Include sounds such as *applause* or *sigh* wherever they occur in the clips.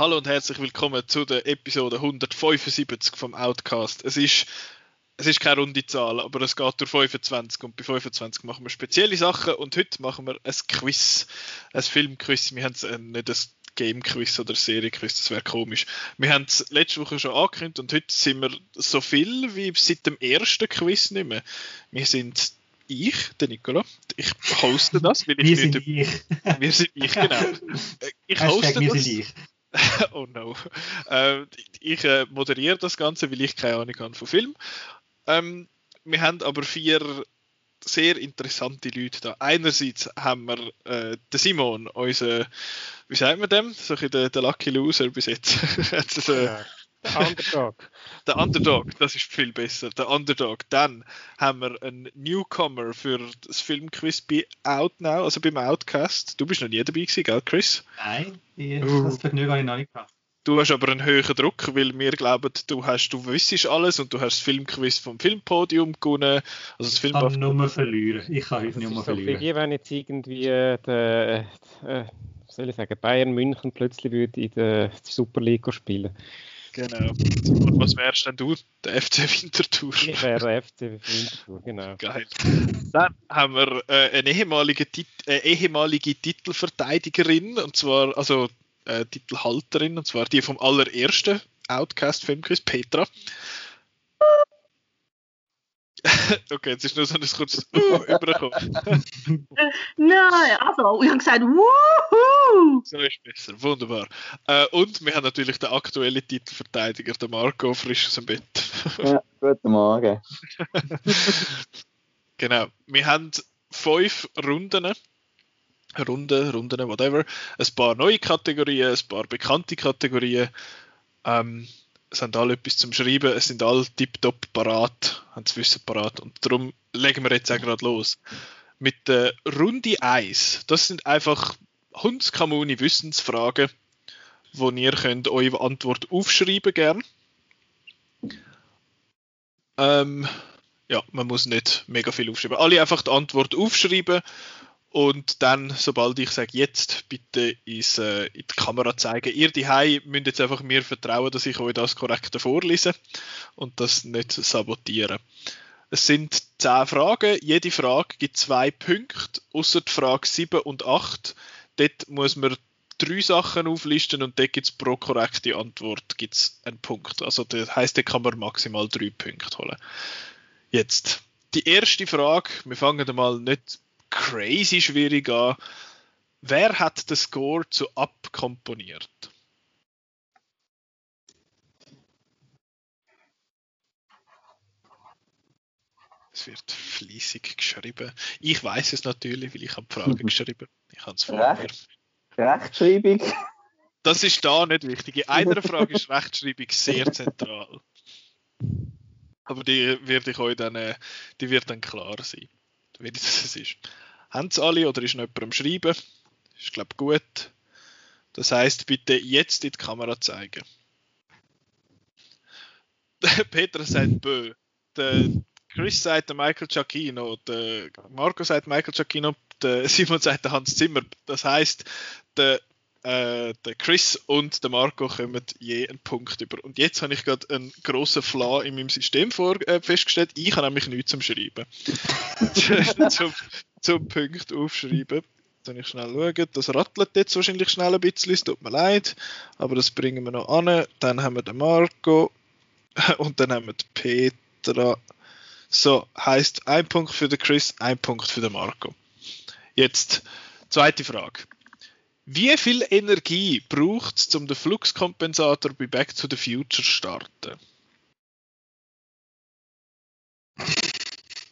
Hallo und herzlich willkommen zu der Episode 175 vom Outcast. Es ist, es ist keine runde Zahl, aber es geht durch 25 und bei 25 machen wir spezielle Sachen und heute machen wir ein Quiz, ein Filmquiz. Wir haben äh, nicht Game-Quiz oder Serie-Quiz, das wäre komisch. Wir haben es letzte Woche schon angekündigt und heute sind wir so viel wie seit dem ersten Quiz nicht mehr. Wir sind ich, der Nicola. Ich hoste das, weil ich wir sind ich. Wir sind ich, genau. *laughs* Ich hoste das. Ich. *laughs* oh no. Äh, ich äh, moderiere das Ganze, weil ich keine Ahnung habe von Film. Ähm, wir haben aber vier sehr interessante Leute da. Einerseits haben wir äh, den Simon, unser, wie sagt man dem? So ein der, der Lucky Loser bis jetzt. *laughs* also, ja. Der Underdog. *laughs* der Underdog, das ist viel besser. Der Underdog. Dann haben wir einen Newcomer für das Filmquiz bei Outnow, also beim Outcast. Du bist noch nie dabei gewesen, gell, Chris? Nein, ich, das Vergnügen habe ich noch nicht gehabt. Du hast aber einen höheren Druck, weil wir glauben, du hast, du wüsstest alles und du hast das Filmquiz vom Filmpodium gewonnen. Also das Film ich kann nur verlieren. Ich kann heute nicht mehr verlieren. So wie wenn jetzt irgendwie der, äh, äh, soll ich sagen, Bayern München plötzlich würde in der Superliga spielen. Genau. Und was wärst denn du? Der FC Winterthur. Ich wäre der FC Winterthur, genau. Geil. Dann haben wir äh, eine ehemalige, Tit äh, ehemalige Titelverteidigerin, und zwar, also äh, Titelhalterin, und zwar die vom allerersten Outcast-Filmquiz, Petra. *laughs* okay, jetzt ist nur so ein kurzes *laughs* Uh übergekommen. *laughs* Nein, also, ich habe gesagt Wuhu! So ist besser, wunderbar. Äh, und wir haben natürlich den aktuellen Titelverteidiger, den Marco, frisch aus dem Bett. ja, guten Morgen. genau, wir haben fünf Runden. Runden, Runden, whatever. Ein paar neue Kategorien, ein paar bekannte Kategorien. Ähm, es haben alle etwas zum Schreiben, es sind alle tiptop parat, haben das Wissen parat und darum legen wir jetzt auch gerade los. Mit der Runde 1, das sind einfach Hundskamuni Wissensfragen, wo ihr könnt eure Antwort aufschreiben gern. Ähm, ja, man muss nicht mega viel aufschreiben. Alle einfach die Antwort aufschreiben und dann, sobald ich sage, jetzt bitte ins, äh, in die Kamera zeigen. Ihr die müsst jetzt einfach mir vertrauen, dass ich euch das korrekt vorlese und das nicht sabotieren. Es sind zehn Fragen. Jede Frage gibt zwei Punkte, außer die Frage 7 und 8. Dort muss man drei Sachen auflisten und dort gibt es pro korrekte Antwort gibt's einen Punkt. Also das heißt, da kann man maximal drei Punkte holen. Jetzt, die erste Frage, wir fangen mal nicht crazy schwierig an. Wer hat den Score zu Up komponiert? Es wird fließig geschrieben. Ich weiß es natürlich, weil ich habe die Frage *laughs* geschrieben. Ich habe es vor Recht, Rechtschreibung. Das ist da nicht wichtig. In einer *laughs* Frage ist Rechtschreibung sehr zentral. Aber die wird ich euch dann, äh, die wird dann klar sein wie das ist. Haben es alle oder ist noch jemand am Schreiben? Ist, glaube gut. Das heißt, bitte jetzt in die Kamera zeigen. *laughs* Peter sagt Bö. Der Chris sagt Michael Giacchino. Der Marco sagt Michael Giacchino. Der Simon sagt der Hans Zimmer. Das heißt, der äh, der Chris und der Marco kommen je einen Punkt über. Und jetzt habe ich gerade einen grossen Flaw in meinem System vor, äh, festgestellt. Ich habe nämlich nichts zum Schreiben. *laughs* zum, zum Punkt aufschreiben. Dann ich schnell schauen. Das rattelt jetzt wahrscheinlich schnell ein bisschen, es tut mir leid. Aber das bringen wir noch an. Dann haben wir den Marco *laughs* und dann haben wir die Petra. So, heißt ein Punkt für den Chris, ein Punkt für den Marco. Jetzt, zweite Frage. Wie viel Energie braucht es, um den Fluxkompensator bei Back to the Future zu starten?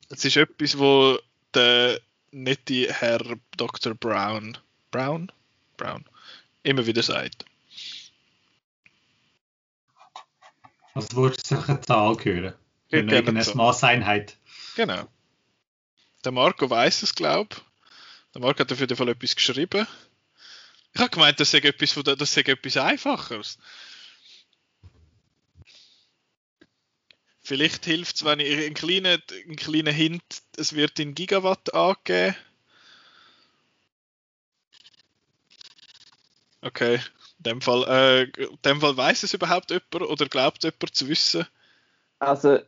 Das ist etwas, wo der nette Herr Dr. Brown, Brown, Brown immer wieder sagt. Was würdest du eine Zahl hören? Eine Maßeinheit. Genau. Der Marco weiß es, glaube ich. Der Marco hat auf jeden Fall etwas geschrieben. Ich habe gemeint, das sei etwas, das sei etwas Einfacheres. Vielleicht hilft es, wenn ich einen kleinen, einen kleinen Hint, es wird in Gigawatt angegeben. Okay, in dem Fall, äh, Fall weiß es überhaupt jemand oder glaubt jemand zu wissen? Also,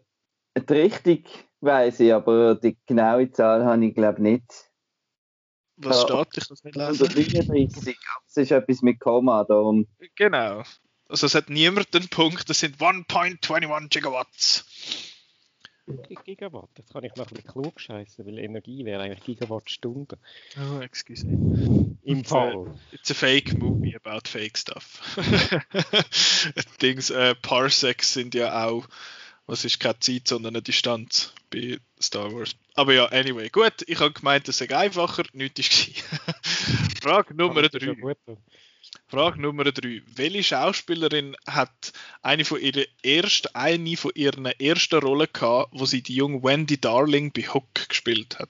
die Richtung weiß ich, aber die genaue Zahl habe ich glaube nicht. Was Ja. steht? Ich es nicht lesen. 133, es ist etwas mit Komma, darum. Genau. Also es hat niemand den Punkt, das sind 1.21 Gigawatts. Gigawatt, das kann ich noch ein bisschen klug scheißen, weil Energie wäre eigentlich Gigawattstunden. Oh, excuse. Im Und, äh, Fall. It's a fake movie about fake stuff. *laughs* Dings, äh, Parsecs sind ja auch, was ist keine Zeit, sondern eine Distanz bei Star Wars. Aber ja, anyway, gut, ich habe gemeint, es sei einfacher, nichts gewesen. *laughs* Frage Nummer Das ist ja 3. gut. Frage Nummer 3. Welche Schauspielerin hat eine von ihren ersten, eine von ihren ersten Rollen gehabt, wo sie die junge Wendy Darling bei Hook gespielt hat?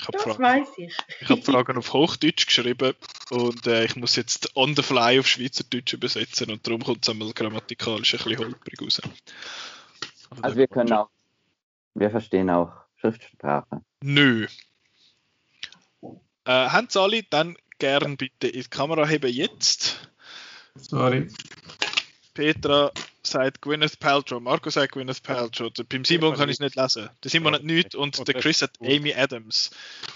Ich habe Fragen, weiß ich. ich hab Fragen auf Hochdeutsch geschrieben und äh, ich muss jetzt on the fly auf Schweizerdeutsch übersetzen und darum kommt es einmal grammatikalisch ein bisschen holprig raus. Aber Also wir können auch, wir verstehen auch Schriftsprache. Nö. Äh, haben Sie alle? Dann gern bitte in die Kamera heben jetzt. Sorry. Petra sagt Gwyneth Paltrow, Marco sagt Gwyneth Paltrow. Der- Beim Simon kann ich es nicht lesen. Der Simon hat nichts und der Chris hat Amy Adams.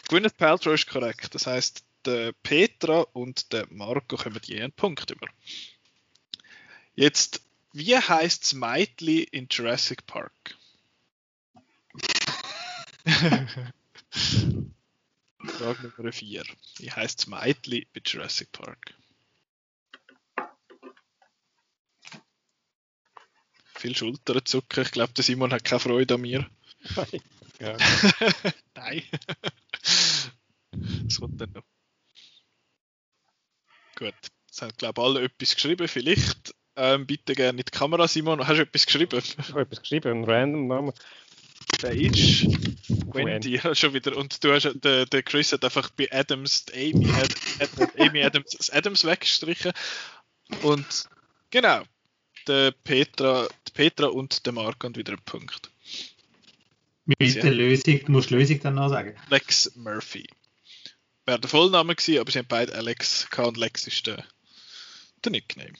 Gwyneth Paltrow ist korrekt. Das heißt, der Petra und der Marco kommen je einen Punkt über. Jetzt, wie heißt das Meitli in Jurassic Park? *laughs* Frage Nummer 4. Wie heißt das Meitli bei Jurassic Park? Viel Schultern zucken. Ich glaube, der Simon hat keine Freude an mir. Ja. Nein. *laughs* Was kommt denn noch? Gut. Es haben, glaube ich, alle etwas geschrieben. Vielleicht ähm, bitte gerne in die Kamera, Simon. Hast du etwas geschrieben? Ich habe etwas geschrieben, einen random Namen. Der ist Wendy schon wieder. Und du hast, der, der Chris hat einfach bei Adams, Amy, Amy Adams, das Adams weggestrichen. Und genau, der Petra, Petra und der Marco haben wieder einen Punkt. Mit Ja. der Lösung, du musst die Lösung dann noch sagen. Lex Murphy. Wäre der Vollname gewesen, aber sie haben beide Alex gehabt und Lex ist der, der Nickname.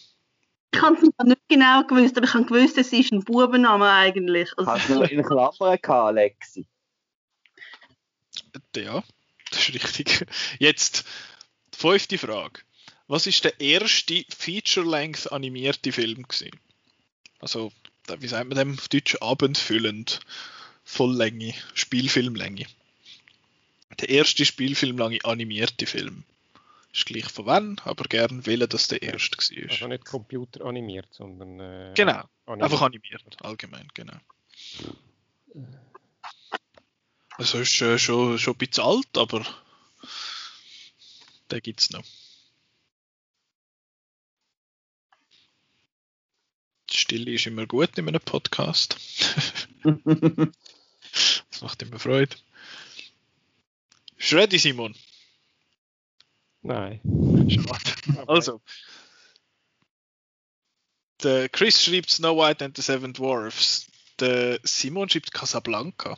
Ich habe es nicht genau gewusst, aber ich habe gewusst, es ist ein Bubenname eigentlich. Also, Hast du noch in Klammern gehabt, Alexi? Ja, das ist richtig. Jetzt, die fünfte Frage. Was ist der erste Feature-Length animierte Film gewesen? Also, wie sagt man dem auf Deutsch? Abendfüllend. Volllänge. Spielfilmlänge. Der erste Spielfilmlange animierte Film. Ist gleich von wann, aber gern wählen, dass der erste war. Also nicht computeranimiert, sondern. Äh, Genau, animiert. einfach animiert, allgemein, genau. Also ist äh, schon, schon ein bisschen alt, aber den gibt es noch. Stille ist immer gut in einem Podcast. *laughs* Das macht immer Freude. Ist ready, Simon? Nein. Schade. *laughs* Also. Der Chris schreibt Snow White and the Seven Dwarfs. Der Simon schreibt Casablanca.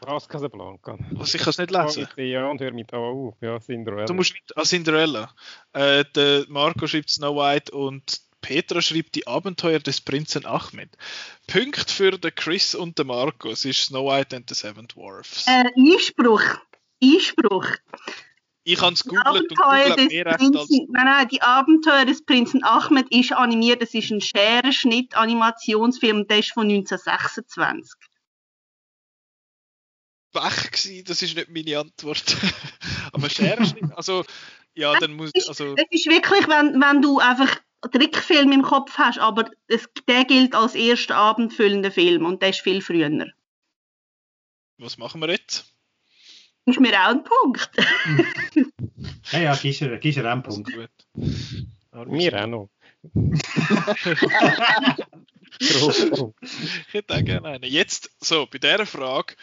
Was Casablanca? Was, ich kann es nicht lesen. Ja, und hör mich da auf. Ja, Cinderella. Du musst mit ah, Cinderella. Äh, der Marco schreibt Snow White und Petra schreibt die Abenteuer des Prinzen Ahmed. Punkt für den Chris und den Marco. Es ist Snow White and the Seven Dwarfs. äh, Einspruch. Einspruch. ich habe es googelt und des mehr recht als nein, nein, die Abenteuer des Prinzen Ahmed ist animiert. Das ist ein Scherenschnitt-Animationsfilm, der ist von 1926. weg gewesen. Das ist nicht meine Antwort. *laughs* Aber Scherenschnitt, also ja, dann muss also es ist wirklich, wenn, wenn du einfach Trickfilm im Kopf hast, aber es, der gilt als erster abendfüllender Film und der ist viel früher. was machen wir jetzt? Ist mir auch ein Punkt. *laughs* Ja, ja, gibst du du einen Punkt. gut. Mir auch noch. Großpunkt. *laughs* Ich hätte auch gerne einen. Jetzt, so, bei dieser Frage,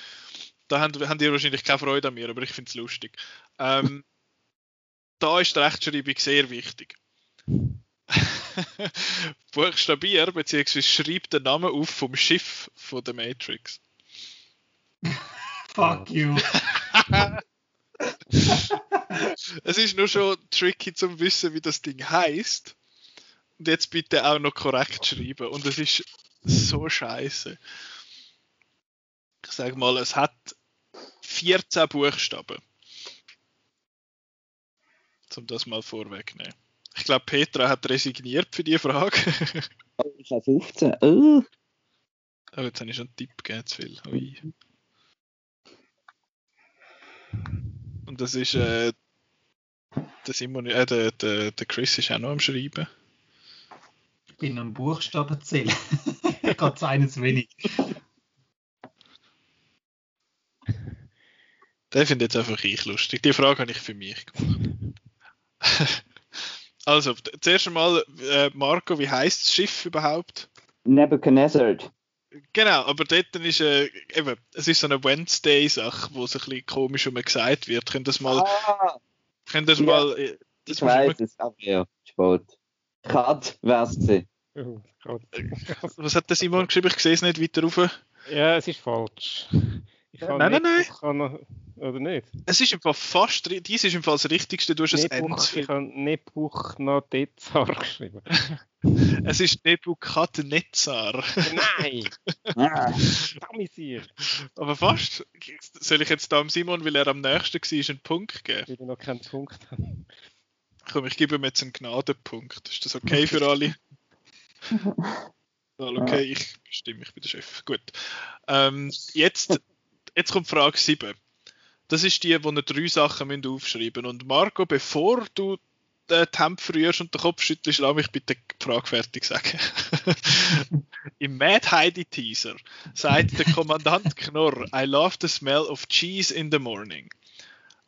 da haben, haben ihr wahrscheinlich keine Freude an mir, aber ich finde es lustig. Ähm, da ist die Rechtschreibung sehr wichtig. *laughs* Buchstabier bzw. schreibt den Namen auf vom Schiff von der Matrix. *laughs* Fuck you. *laughs* es ist nur schon tricky zum wissen, wie das Ding heißt. Und jetzt bitte auch noch korrekt schreiben. Und es ist so scheiße. Ich sag mal, es hat 14 Buchstaben. Um das mal vorwegnehmen. Ich glaube, Petra hat resigniert für die Frage. *laughs* Oh, ich habe 15. Oh. oh, jetzt habe ich schon einen Tipp gegeben, zu viel. Ui. Und das ist, äh, der Simon, äh, der, der, der Chris ist auch noch am Schreiben. Ich bin am Buchstaben zählen. *laughs* Geht eines wenig. Der finde jetzt einfach ich lustig. Die Frage habe ich für mich gemacht. *laughs* also, zuerst einmal, äh, Marco, wie heißt das Schiff überhaupt? Nebuchadnezzar. Genau, aber dort ist äh, eben, es ist so eine Wednesday-Sache, wo es ein bisschen komisch um gesagt wird. Könnt ihr das mal, Ah, könnt das ja. mal, äh, das ich weiß es, aber ja, spät. Kat wär's gewesen. Oh immer- was hat der Simon geschrieben? Ich sehe es nicht weiter rauf. Ja, es ist falsch. Ich Nein, nein, nicht, Ich kann noch, oder nicht? Es ist im Fall fast, dies ist im Fall das Richtigste, du hast ein Nebuch, Ends. ich habe Nebuchadnezzar geschrieben. *laughs* Es ist Nebukadnezar. Nein! *laughs* Ah, Damisier! Aber fast. Soll ich jetzt da Simon, weil er am nächsten war, einen Punkt geben? Weil ich noch keinen Punkt habe. Komm, ich gebe ihm jetzt einen Gnadenpunkt. Ist das okay für alle? *laughs* Okay, ich bestimme, ich bin der Chef. Gut. Ähm, jetzt, jetzt kommt Frage 7. Das ist die, wo ihr drei Sachen müsst aufschreiben Und Marco, bevor du den Temp rührst und den Kopf schüttelst, lass mich bitte die Frage fertig sagen. *laughs* Im Mad Heidi Teaser sagt der Kommandant Knorr, I love the smell of cheese in the morning.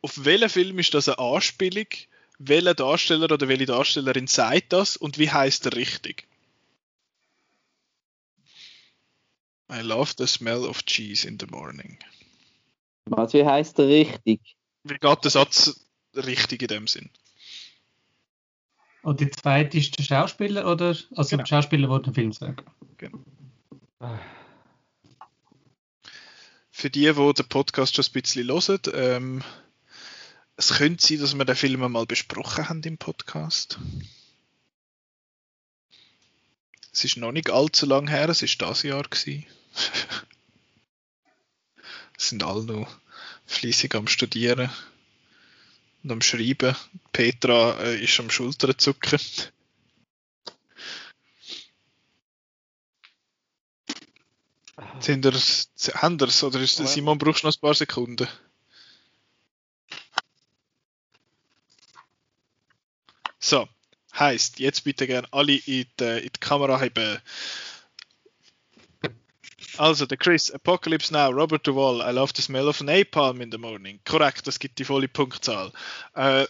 Auf welchen Film ist das eine Anspielung? Welcher Darsteller oder welche Darstellerin sagt das und wie heißt er richtig? I love the smell of cheese in the morning. Was, wie heisst der richtig? Wie geht der Satz richtig in dem Sinn? Und die zweite ist der Schauspieler oder also Genau. der Schauspieler, der den Film sagt. Ah, Für die, die den Podcast schon ein bisschen hören, ähm, es könnte sein, dass wir den Film mal besprochen haben im Podcast. Es ist noch nicht allzu lang her, es ist das Jahr gewesen. *laughs* Sind alle noch fließig am Studieren und am Schreiben. Petra äh, ist am Schultern zucken. Sind ihr, haben oder ist Ja. Simon brauchst du noch ein paar Sekunden? So, heißt jetzt bitte gerne alle in die, in die Kamera heben. Also, der Chris, Apocalypse Now, Robert Duvall, I love the smell of napalm in the morning. Korrekt, das gibt die volle Punktzahl. Äh,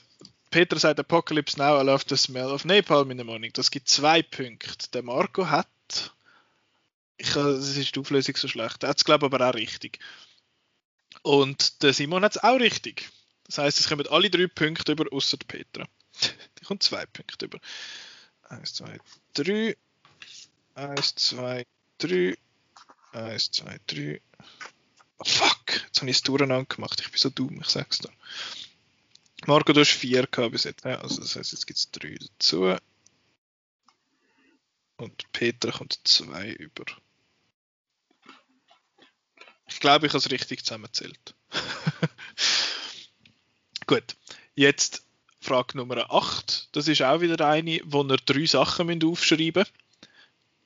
Peter sagt Apocalypse Now, I love the smell of napalm in the morning. Das gibt zwei Punkte. Der Marco hat. Ich, das ist die Auflösung so schlecht. Er hat es, glaube ich, aber auch richtig. Und der Simon hat es auch richtig. Das heißt, es kommen alle drei Punkte über, außer Petra. *laughs* Die kommt zwei Punkte über. Eins, zwei, drei. Eins, zwei, drei. Eins, zwei, drei. Oh, fuck, jetzt habe ich es durcheinander gemacht. Ich bin so dumm, ich sag's dir. Marco, du hast vier bis jetzt. Ja, also das heißt, jetzt gibt es drei dazu. Und Peter kommt zwei über. Ich glaube, ich habe es richtig zusammengezählt. *laughs* Gut, jetzt Frage Nummer 8. Das ist auch wieder eine, wo ihr drei Sachen aufschreiben müsst.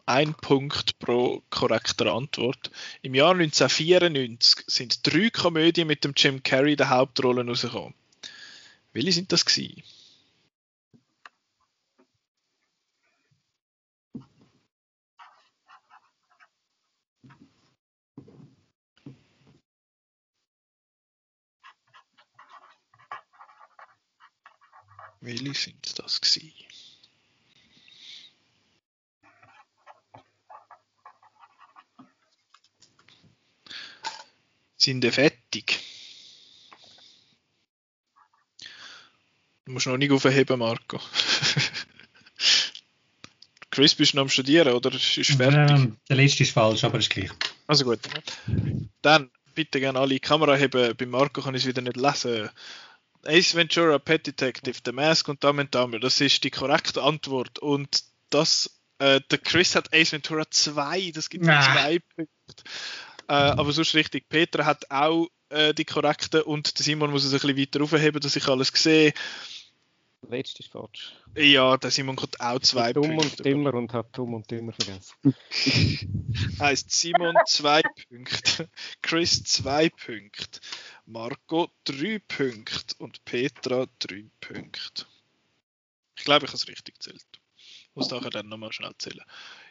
Ein Punkt pro korrekter Antwort. Im Jahr 1994 sind drei Komödien mit dem Jim Carrey der Hauptrolle rausgekommen. Welche sind das gewesen? Welche sind das gewesen? Sind ihr fertig? Du musst noch nicht aufheben, Marco. *laughs* Chris, bist du noch am Studieren oder ist ist fertig? Ähm, der letzte ist falsch, aber ist gleich. Also gut. Dann bitte gerne alle Kamera heben. Bei Marco kann ich es wieder nicht lesen. Ace Ventura, Pet Detective, The Mask und Dumb and Dumber. Das ist die korrekte Antwort. Und das, äh, der Chris hat Ace Ventura 2. Das gibt Ah. zwei Punkte. Äh, aber sonst richtig. Peter hat auch äh, die korrekte und der Simon muss es ein bisschen weiter aufheben, dass ich alles sehe. Der letzte ist falsch. Ja, der Simon kommt auch zwei Dumm und Punkte. dümmer und hat dumm und dümmer vergessen. *laughs* Heißt Simon zwei Punkte, Chris zwei Punkte, Marco drei Punkte und Petra drei Punkte. Ich glaube, ich habe es richtig gezählt. Muss nachher dann nochmal schnell zählen.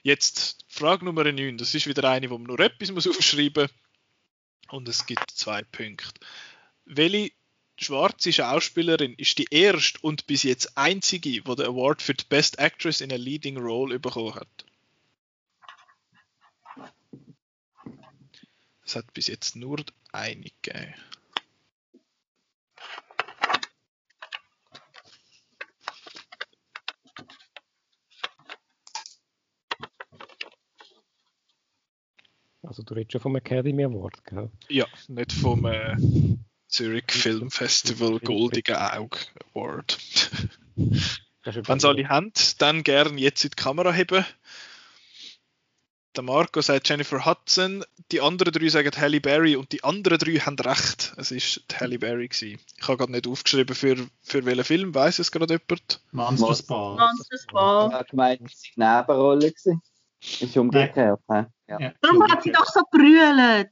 Jetzt Frage Nummer 9. Das ist wieder eine, wo man nur etwas muss aufschreiben muss. Und es gibt zwei Punkte. Welche schwarze Schauspielerin ist die erste und bis jetzt einzige, die den Award für die Best Actress in a Leading Role bekommen hat? Es hat bis jetzt nur eine gegeben. Also du redest schon vom Academy Award, gell? Ja, nicht vom äh, Zurich Film Festival Goldige Auge Award. Wenn sie alle haben, dann gern jetzt in die Kamera heben. Der Marco sagt Jennifer Hudson, die anderen drei sagen Halle Berry und die anderen drei haben recht. Es ist die Halle Berry gewesen. Ich habe gerade nicht aufgeschrieben, für, für welchen Film, weiß es gerade jemand? Monsters Ball. Monsters Ich Ball. habe gemeint, es war eine Nebenrolle. gewesen. Ist umgekehrt. hä? Ja. Ja, Darum hat sie doch so brüllt.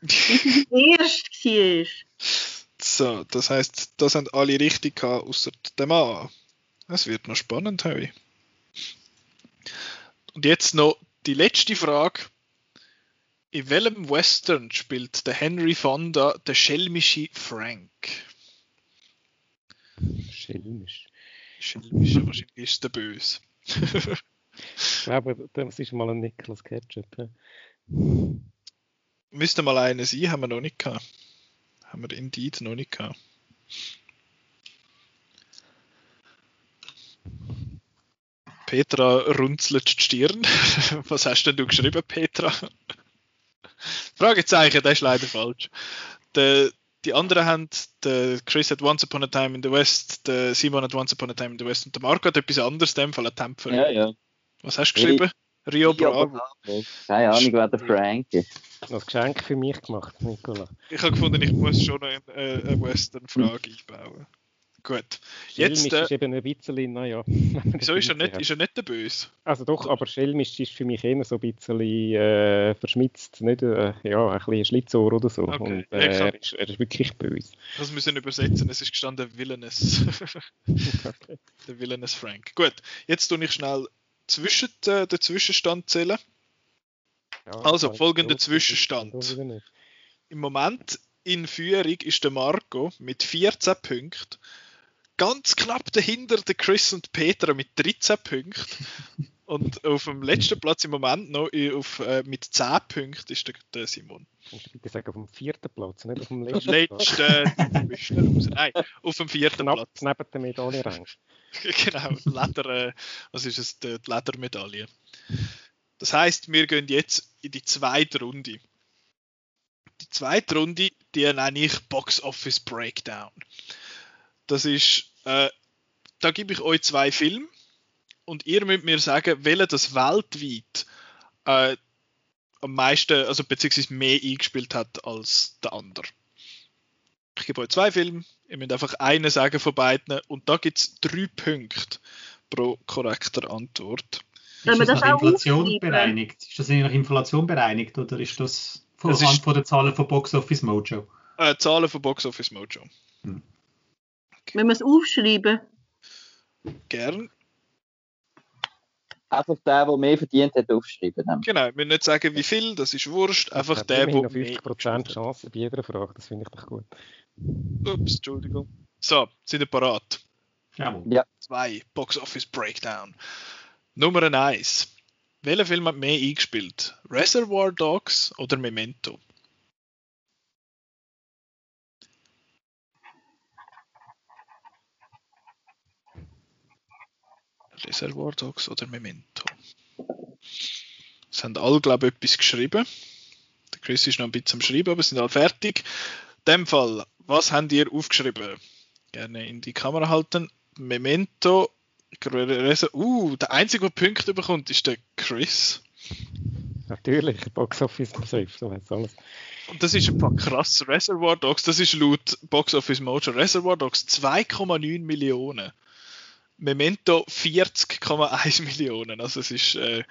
Wie sie erst war. So, das heißt, das haben alle richtig gehabt, außer der Mann. Es wird noch spannend, Harry. Und jetzt noch die letzte Frage. In welchem Western spielt der Henry Fonda der schelmische Frank? Schelmisch. Schelmische, wahrscheinlich ist der böse. *laughs* Ich glaube, das ist mal ein Nicolas Ketchup. Ja. Müsste mal einer sein, haben wir noch nicht gehabt. Haben wir Indeed noch nicht gehabt. Petra runzelt die Stirn. *laughs* Was hast denn du geschrieben, Petra? Fragezeichen, das ist leider falsch. Der, die anderen haben, der Chris hat Once Upon a Time in the West, der Simon hat Once Upon a Time in the West und der Marco hat etwas anderes, in dem Fall ein Tempfer. Ja, ja. Was hast du geschrieben? Rio Bravo. Keine Ahnung, wer der Frank ist. Ein Geschenk für mich gemacht, Nicola. Ich habe gefunden, ich muss schon eine, äh, eine Western-Frage einbauen. Gut. Jetzt, Schelmisch äh, ist eben ein bisschen, naja. Wieso ist er nicht, *laughs* ist er nicht der Böse? Also doch, aber Schelmisch ist für mich immer so ein bisschen äh, verschmitzt, nicht äh, ja, ein bisschen Schlitzohr oder so. Okay. Und äh, er, ist, er ist wirklich böse. Das müssen wir übersetzen. Es ist gestanden Villainous. *laughs* Okay. der Villainous Frank. Gut, jetzt tue ich schnell zwischen, äh, den Zwischenstand zählen. Ja, Also, folgender Zwischenstand. Im Moment in Führung ist der Marco mit 14 Punkten. Ganz knapp dahinter der Chris und Petra mit 13 Punkten. Und auf dem letzten Platz im Moment noch äh, auf, äh, mit 10 Punkten ist der, der Simon. Du bitte sagen, auf dem vierten Platz, nicht auf dem letzten Platz. Letzte, bist nicht raus. Nein, auf dem vierten Knapp Platz. neben der Medaillenrang. *laughs* genau, Leder, äh, was ist es, die die Ledermedaille. Das heißt, wir gehen jetzt in die zweite Runde. Die zweite Runde, die nenne ich Box Office Breakdown. Das ist, äh, da gebe ich euch zwei Filme und ihr müsst mir sagen, welcher das weltweit äh, am meisten, also beziehungsweise mehr eingespielt hat als der andere. Ich gebe euch zwei Filme, ihr müsst einfach einen sagen von beiden und da gibt es drei Punkte pro korrekter Antwort. Ist das das nach Inflation bereinigt? Ist das nach Inflation bereinigt oder ist das von, Das ist- von den Zahlen von Box Office Mojo? Äh, Zahlen von Box Office Mojo. Wenn wir es aufschreiben. Gern. Einfach der, der mehr verdient hat, aufschreiben. Genau, wir müssen nicht sagen, wie viel, das ist wurscht. Einfach der, der noch 50% Chance bei jeder Frage, das finde ich doch gut. Ups, Entschuldigung. So, sind ihr parat? Jawohl. Zwei, Box Office Breakdown. Nummer eins. Welcher Film hat mehr eingespielt? Reservoir Dogs oder Memento? Reservoir Dogs oder Memento? Es haben alle, glaube ich, etwas geschrieben. Der Chris ist noch ein bisschen am Schreiben, aber sind alle fertig. In dem Fall, was habt ihr aufgeschrieben? Gerne in die Kamera halten. Memento. Uh, der einzige, der Punkte bekommt, ist der Chris. Natürlich, Box Office Safe, so heißt alles. Und das ist ein paar krass. Reservoir Dogs, das ist laut Box Office Mojo Reservoir Dogs 2,9 Millionen. Memento 40,1 *laughs* Millionen. Also es ist äh,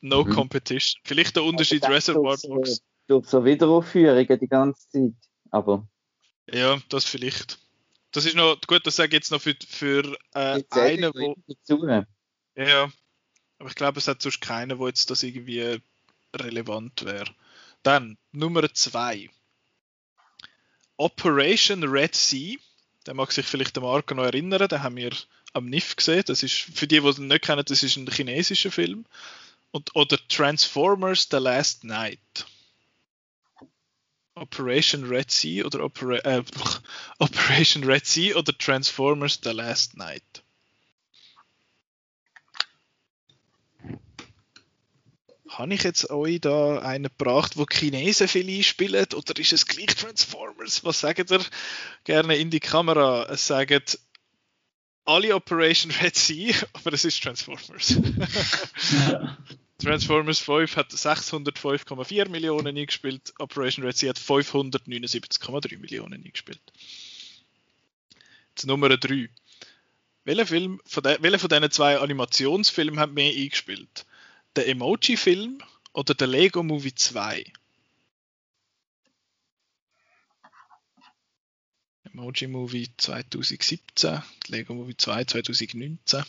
no Mhm. competition. Vielleicht der Unterschied Also Reservoir Dogs. Durch so Wiederaufführungen die ganze Zeit. Aber Ja, das vielleicht. Das ist noch gut, das sage ich jetzt noch für, für äh, einen, wo. dazu. Ja, aber ich glaube, es hat sonst keinen, wo jetzt das irgendwie relevant wäre. Dann Nummer 2. Operation Red Sea. Da mag sich vielleicht der Marco noch erinnern, den haben wir am NIF gesehen. Das ist, für die, die ihn nicht kennen, das ist ein chinesischer Film. Und, oder Transformers The Last Night. Operation Red Sea oder Opera äh, *laughs* Operation Red Sea oder Transformers The Last Night. Habe ich jetzt euch da einen gebracht, wo Chinesen viel einspielen? Oder ist es gleich Transformers? Was sagt ihr? Gerne in die Kamera. Es sagen alle Operation Red Sea, *laughs* aber es ist Transformers. *laughs* Transformers 5 hat 605,4 Millionen eingespielt, Operation Red Sea hat 579,3 Millionen eingespielt. Jetzt Nummer 3. Welcher, Film von de, welcher von diesen zwei Animationsfilmen hat mehr eingespielt? Der Emoji-Film oder der Lego Movie 2? Emoji Movie 2017, Lego Movie 2 2019.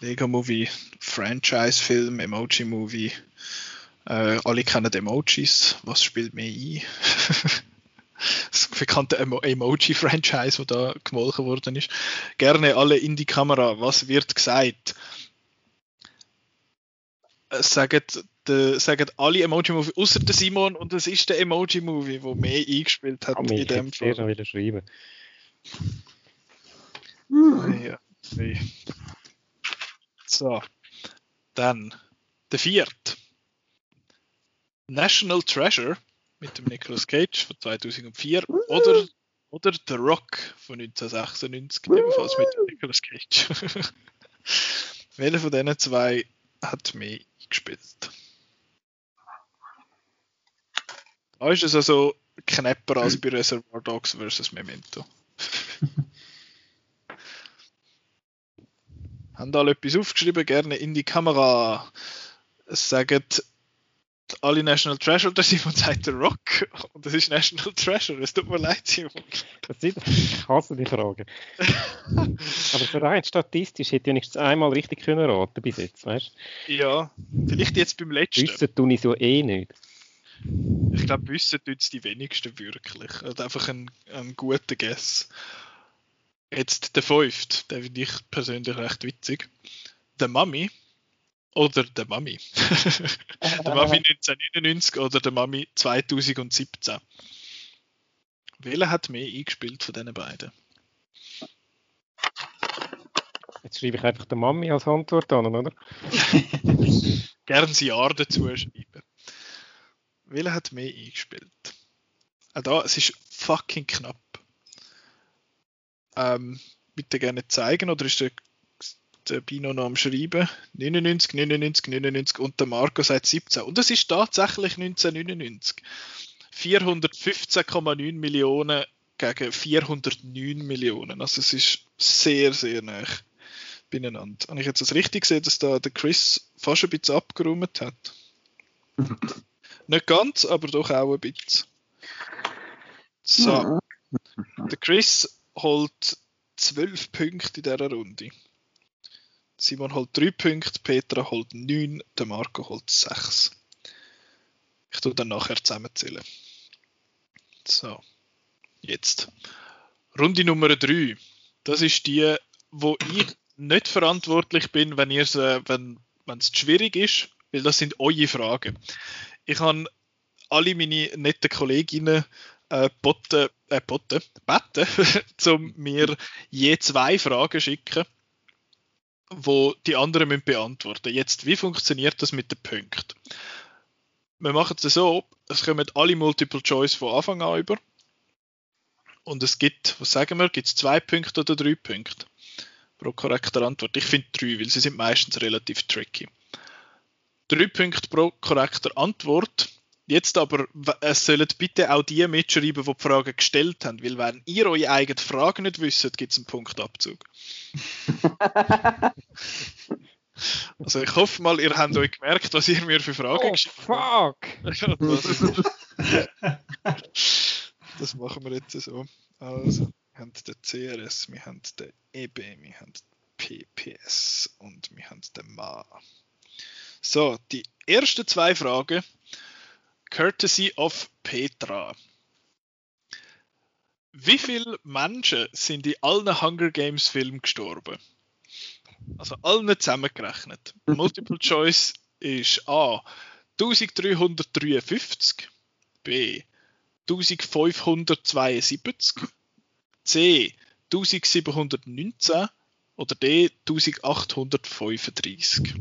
Lego Movie Franchise-Film, Emoji-Movie. Äh, alle kennen Emojis. Was spielt mehr ein? *laughs* das bekannte Emo Emoji-Franchise, das da gemolken worden ist. Gerne alle in die Kamera. Was wird gesagt? Äh, Sagen, de, sagen alle Emoji-Movie, außer der Simon, und es ist der Emoji-Movie, der mehr eingespielt hat Kann in mich dem Fall. noch wieder schreiben. Ja, okay. So, dann der vierte. National Treasure mit dem Nicolas Cage von 2004 oder, oder The Rock von 1996, ebenfalls mit dem Nicolas Cage. *laughs* Welcher von diesen zwei hat mehr gespielt? Da ist es also knapper als bei Reservoir Dogs vs. Memento. *laughs* Haben alle etwas aufgeschrieben? Gerne in die Kamera. Es sagen alle National Treasure, der Simon sagt der Rock. Und das ist National Treasure. Es tut mir leid, Simon. Das sind, ich hasse die Frage. Aber so rein statistisch hätte ich wenigstens einmal richtig können raten bis jetzt, weißt Ja, vielleicht jetzt beim du? letzten. Wissen tue ich so eh nicht. Ich glaube, wissen tut es die wenigsten wirklich. Also einfach ein, ein guter Guess. Jetzt der fünfte, den finde ich persönlich recht witzig. Der Mami oder der Mami. der Mami 1999 oder der Mami 2017. Welcher hat mehr eingespielt von diesen beiden? Jetzt schreibe ich einfach der Mami als Antwort an, oder? *laughs* Gern ein Jahr dazu schreiben. Welcher hat mehr eingespielt? Auch da, es ist fucking knapp. Ähm, bitte gerne zeigen, oder ist der, der Bino noch am Schreiben? 99, 99, 99 und der Marco sagt 17. Und es ist tatsächlich 1999. 415,9 Millionen gegen 409 Millionen. Also es ist sehr, sehr nah beieinander. Habe ich jetzt das richtig gesehen, dass da der Chris fast ein bisschen abgeräumt hat? *laughs* Nicht ganz, aber doch auch ein bisschen. So, der Chris holt 12 Punkte in dieser Runde. Simon holt 3 Punkte, Petra holt 9, der Marco holt 6. Ich tue dann nachher zusammenzählen. So, jetzt. Runde Nummer 3. Das ist die, wo ich nicht verantwortlich bin, wenn ihr wenn es schwierig ist, weil das sind eure Fragen. Ich habe alle meine netten Kolleginnen äh, botten, äh, botten, beten, *laughs* um mir je zwei Fragen schicken. Wo die anderen müssen beantworten Jetzt, wie funktioniert das mit den Punkten? Wir machen es so, es kommen alle Multiple Choice von Anfang an über. Und es gibt, was sagen wir, gibt es zwei Punkte oder drei Punkte pro korrekter Antwort? Ich finde drei, weil sie sind meistens relativ tricky. Drei Punkte pro korrekter Antwort. Jetzt aber, es sollen bitte auch die mitschreiben, die die Fragen gestellt haben, weil wenn ihr eure eigene Frage nicht wisst, gibt es einen Punktabzug. *laughs* also ich hoffe mal, ihr habt euch gemerkt, was ihr mir für Fragen Oh, geschickt fuck! *laughs* habt. Das, das machen wir jetzt so. Also, wir haben den CRS, wir haben den EB, wir haben den PPS und wir haben den MA. So, die ersten zwei Fragen. Courtesy of Petra. Wie viele Menschen sind in allen Hunger Games Filmen gestorben? Also allen zusammengerechnet. Multiple Choice ist A 1353, B 1572, C 1719 oder D 1835.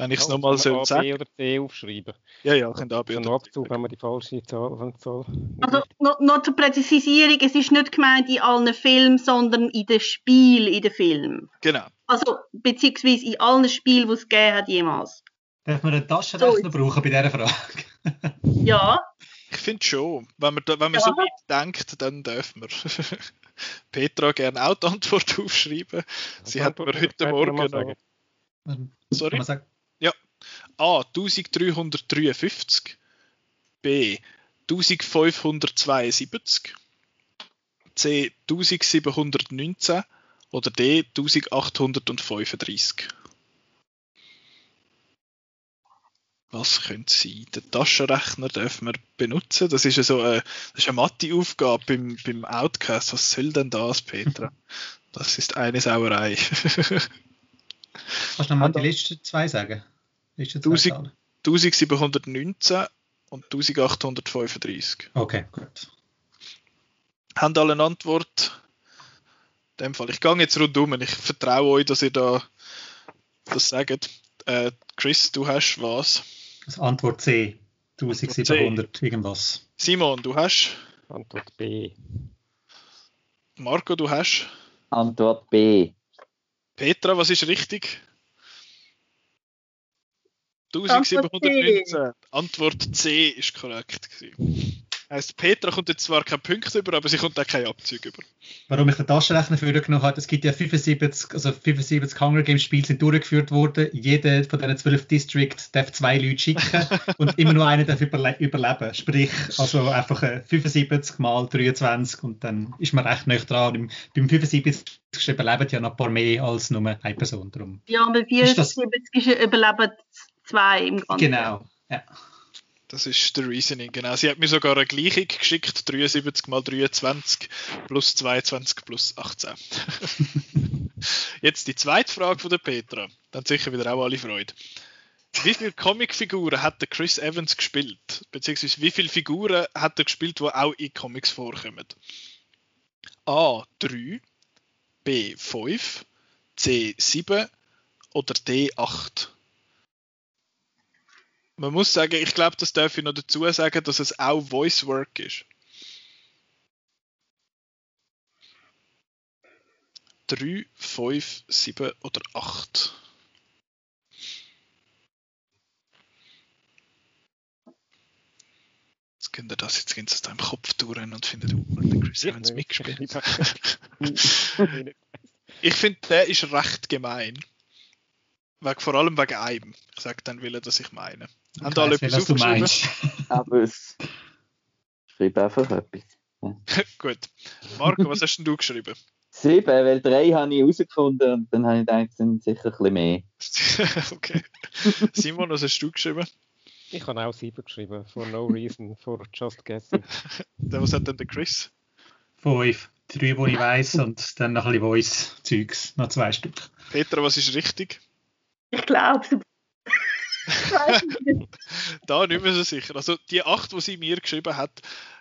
Wenn ich es nochmal so B sagen. oder C aufschreiben. Ja, ja, könnt A, B Ein oder Abzug, wenn man die falsche Zahl Zahl- Also noch, noch zur Präzisierung, es ist nicht gemeint in allen Filmen, sondern in den Spielen in den Filmen. Genau. Also beziehungsweise in allen Spielen, die es gegeben hat jemals. Darf man einen Taschenrechner brauchen bei dieser Frage? *laughs* Ja, Ich finde schon. Wenn man, da, wenn man Ja. so weit denkt, dann dürfen wir. *laughs* Petra gerne auch die Antwort aufschreiben. Sie hat mir heute Morgen noch. Kann Sorry? man sagen, A. 1353. B. 1572. C. 1719. Oder D. 1835. Was könnte sein? Den Taschenrechner dürfen wir benutzen. Das ist ja so eine, das ist eine Mathe-Aufgabe beim, beim Outcast. Was soll denn das, Petra? *laughs* Das ist eine Sauerei. *laughs* kannst du nochmal die letzten zwei sagen? Letzten zwei 1000 Zahlen. 1719 und 1835. Okay, gut. Haben alle eine Antwort? In dem Fall. Ich gehe jetzt rundum. Ich vertraue euch, dass ihr da das sagt. Äh, Chris, du hast was? Also Antwort C. 1700 irgendwas. Simon, du hast? Antwort B. Marco, du hast? Antwort B. Petra, was ist richtig? Antwort C. 1719. Antwort C ist korrekt. Gewesen. Heißt, Petra kommt jetzt zwar keinen Punkt über, aber sie kommt auch keinen Abzug über. Warum ich den Taschenrechner vorgenommen habe, es gibt ja 75, also 75 Hunger Games Spiele sind durchgeführt worden. Jeder von diesen 12 Districts darf zwei Leute schicken *laughs* und immer nur einer darf überle überleben. Sprich, also einfach äh, 75 mal 23 und dann ist man recht nah dran. Beim, beim 75 überleben ja noch ein paar mehr als nur eine Person drum. ja, Ist das- 74 ist überleben zwei im Ganzen. Genau. Ja. Das ist der Reasoning, genau. Sie hat mir sogar eine Gleichung geschickt, 73 mal 23 plus 22 plus 18. *laughs* Jetzt die zweite Frage von der Petra. Dann sicher wieder auch alle Freude. Wie viele Comicfiguren hat der Chris Evans gespielt? Beziehungsweise wie viele Figuren hat er gespielt, die auch in Comics vorkommen? A. 3, B. 5, C. 7 oder D. 8? Man muss sagen, ich glaube, das darf ich noch dazu sagen, dass es auch Voice Work ist. 3, 5, 7 oder 8. Jetzt könnt ihr das, jetzt gehen sie es da im Kopf durch und finden, oh, der Chris *laughs* Ich Evans mitgespielt. Ich finde, der ist recht gemein. Vor allem wegen einem. Ich sage dann, will er, dass ich meine. Haben alle Ich weiss, etwas was du aufgeschrieben? meinst. *laughs* Aber es schreib einfach etwas. *laughs* Gut. Marco, was hast denn du geschrieben? Sieben, weil drei habe ich herausgefunden und dann habe ich gedacht, es sind sicher ein bisschen mehr. *laughs* okay. Simon, was hast du geschrieben? Ich habe auch sieben geschrieben. For no reason, for just guessing. Was hat denn der Chris? Fünf. Drei, die ich weiss und dann noch ein bisschen Voice-Zeugs. Noch zwei Stück. Petra, was ist richtig? Ich glaube. *laughs* da nicht mehr so sicher. Also die acht, die sie mir geschrieben hat,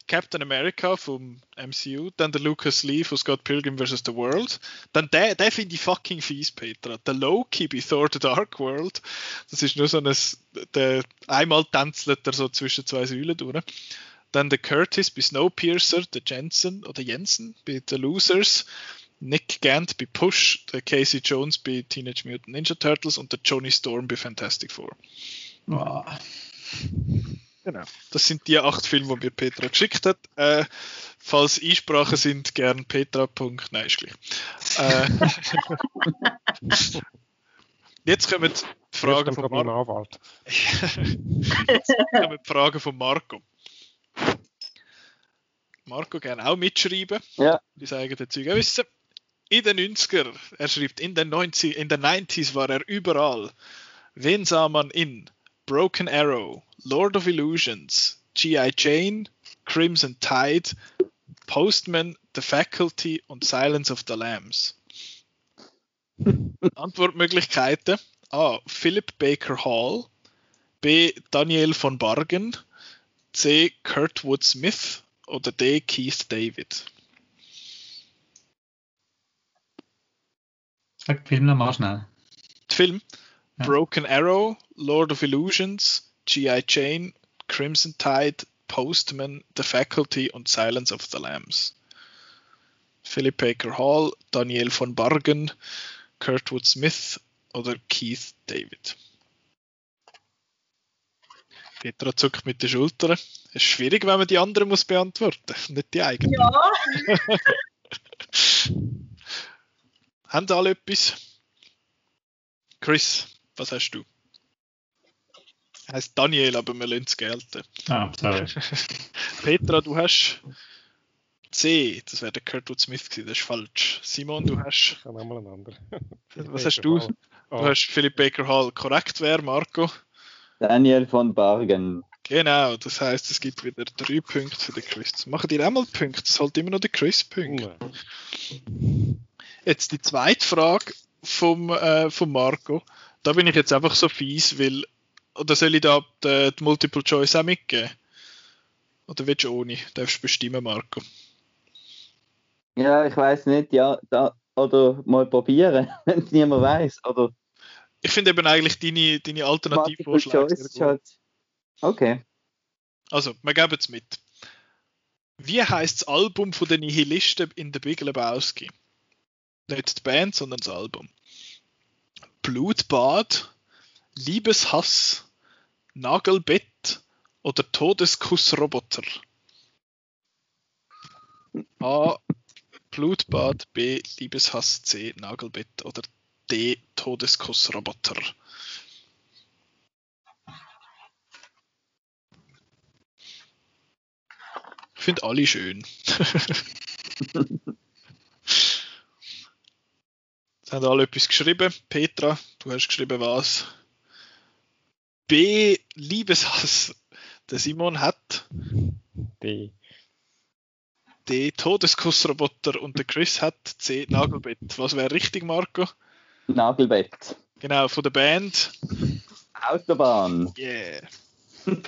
Captain America vom MCU, dann der Lucas Lee von Scott Pilgrim vs. The World, dann der, der finde ich fucking fies, Petra. Der Loki bei Thor The Dark World, das ist nur so ein, der, einmal tänzelt er so zwischen zwei Säulen durch. Dann der Curtis bei Snowpiercer, der Jensen oder Jensen bei The Losers, Nick Gant bei Push, der Casey Jones bei Teenage Mutant Ninja Turtles und der Johnny Storm bei Fantastic Four. Oh. Genau. Das sind die acht Filme, die mir Petra geschickt hat. Äh, falls Einsprachen sind, gern petra. Nein, ist gleich. Äh, *laughs* jetzt kommen die Fragen von Marco. Jetzt kommen die Fragen von Marco. Marco gerne auch mitschreiben. Ja. Die sagen der Zeug wissen. In den 90er, er schreibt, in den 90 in den 90s war er überall. Wen sah man in Broken Arrow, Lord of Illusions, G.I. Jane, Crimson Tide, Postman, The Faculty und Silence of the Lambs? *laughs* Antwortmöglichkeiten: A. Philip Baker Hall, B. Daniel von Bargen, C. Kurtwood Smith oder D. Keith David. Sag Film nochmal schnell. Film Ja. Broken Arrow, Lord of Illusions, G.I. Jane, Crimson Tide, Postman, The Faculty und Silence of the Lambs. Philip Baker Hall, Daniel von Bargen, Kurtwood Smith oder Keith David. Petra zuckt mit den Schultern. Es ist schwierig, wenn man die anderen muss beantworten, nicht die eigenen. Ja, *laughs* Haben alle etwas? Chris, was hast du? Er heißt Daniel, aber wir lassen es gelten. Ah, sorry. *laughs* Petra, du hast C, das wäre der Kurtwood Smith gewesen, das ist falsch. Simon, du hast, Ich habe einen anderen. was hast du? Du hast Philip Baker Hall. Korrekt wäre, Marco. Daniel von Bargen. Genau, das heißt, es gibt wieder drei Punkte für den Chris. Machen die auch mal Punkte? Das ist halt immer noch der Chris Punkt. Jetzt die zweite Frage vom, äh, vom Marco. Da bin ich jetzt einfach so fies, weil. Oder soll ich da die, die Multiple Choice auch mitgeben? Oder willst du ohne? Darfst du bestimmen, Marco. Ja, ich weiß nicht, ja, da, oder mal probieren, *laughs* wenn es niemand weiß. Oder Ich finde eben eigentlich deine, deine Alternativvorschläge halt. Okay. Also, wir geben es mit. Wie heißt das Album von den Nihilisten in der Big Lebowski? Nicht die Band, sondern das Album. Blutbad, Liebeshass, Nagelbett oder Todeskussroboter? A. Blutbad, B. Liebeshass, C. Nagelbett oder D. Todeskussroboter? Ich finde alle schön. *laughs* *laughs* Es haben alle etwas geschrieben. Petra, du hast geschrieben was? B. Liebeshass. Der Simon hat Die. D. Todeskussroboter und der Chris hat C. Nagelbett. Was wäre richtig, Marco? Nagelbett. Genau, von der Band. Autobahn. Yeah. *laughs*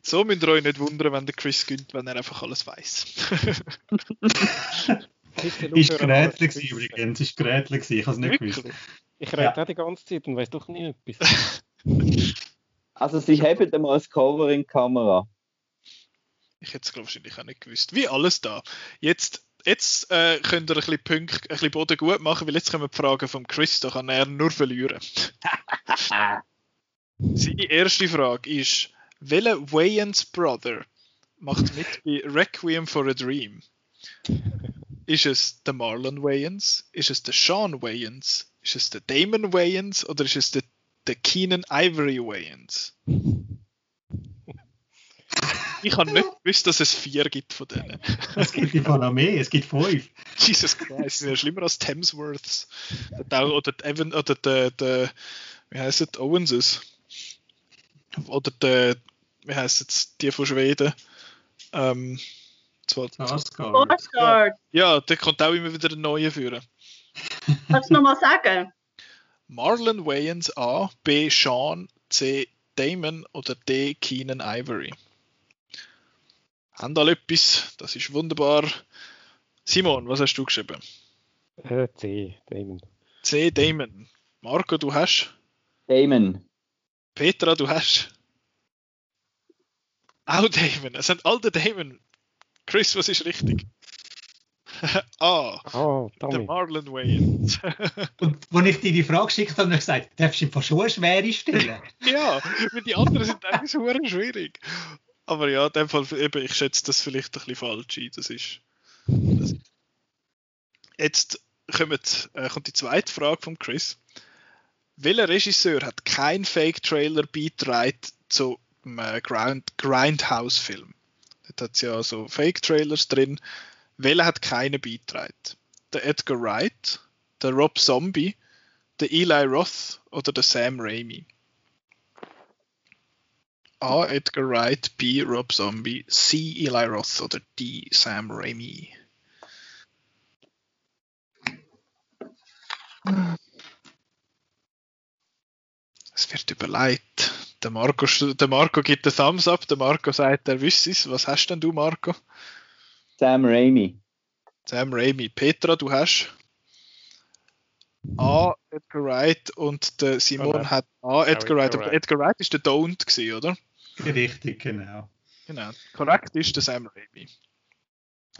So müsst ihr euch nicht wundern, wenn der Chris gönnt, wenn er einfach alles weiß. *laughs* *laughs* Ist Grätli gewesen übrigens. Ist Grätli gewesen. Ich habe es nicht gewusst. Ich rede Ja. auch die ganze Zeit und weiß doch nie etwas. *laughs* Also sie haben einmal das Cover in die Kamera. Ich hätte es glaub, wahrscheinlich auch nicht gewusst. Wie alles da. Jetzt, jetzt äh, könnt ihr ein bisschen, Punkt, ein bisschen Boden gut machen, weil jetzt kommen die Fragen vom Chris, da kann er nur verlieren. *laughs* Seine erste Frage ist, welcher Wayans Brother macht mit bei Requiem for a Dream? Ist es der Marlon Wayans? Ist es der Sean Wayans? Ist es der Damon Wayans? Oder ist es der, der Keenan Ivory Wayans? Ich habe nicht gewusst, dass es vier gibt von denen. Es gibt einfach noch mehr. Es gibt fünf. Jesus Christ, die sind ja schlimmer als Thamesworths. Oder der Evan, oder der, der wie heißt es, Owenses. Oder der, wie heißt es, die von Schweden. Ähm, Asgard. Oscar, ja, der kommt auch immer wieder einen neuen führen. *laughs* kannst du nochmal sagen? Marlon Wayans A, B. Sean, C. Damon oder D. Keenan Ivory? Haben alle etwas? Das ist wunderbar. Simon, was hast du geschrieben? Äh, C, Damon. C. Damon. Marco, du hast? Damon. Petra, du hast? Auch Damon. Es sind alle Damon. Chris, was ist richtig? *laughs* ah, Oh, der. Marlon Wayans. *laughs* Und als ich dir die Frage geschickt habe, habe ich gesagt, darfst du ihm schon eine schwere stellen? *laughs* ja, weil die anderen sind eigentlich so schwierig. Aber ja, in dem Fall, eben, ich schätze das vielleicht ein bisschen falsch ein. Das ist. Das Jetzt kommt, äh, kommt die zweite Frage von Chris. Welcher Regisseur hat kein Fake-Trailer beitragen zu einem äh, Grind Grindhouse-Film? Dort hat es ja so Fake-Trailers drin. Welcher hat keine beitragen? Der Edgar Wright, der Rob Zombie, der Eli Roth oder der Sam Raimi? A. Edgar Wright, B. Rob Zombie, C. Eli Roth oder D. Sam Raimi? Es wird überlegt. Der Marco, der Marco gibt den Thumbs up, der Marco sagt, er wüsste es. Was hast denn du, Marco? Sam Raimi. Sam Raimi. Petra, du hast A. Edgar Wright und der Simon Oder hat A. Edgar Wright. Aber Wright. Edgar Wright ist der Don't gewesen, oder? Richtig, genau. Genau. Korrekt ist der Sam Raimi.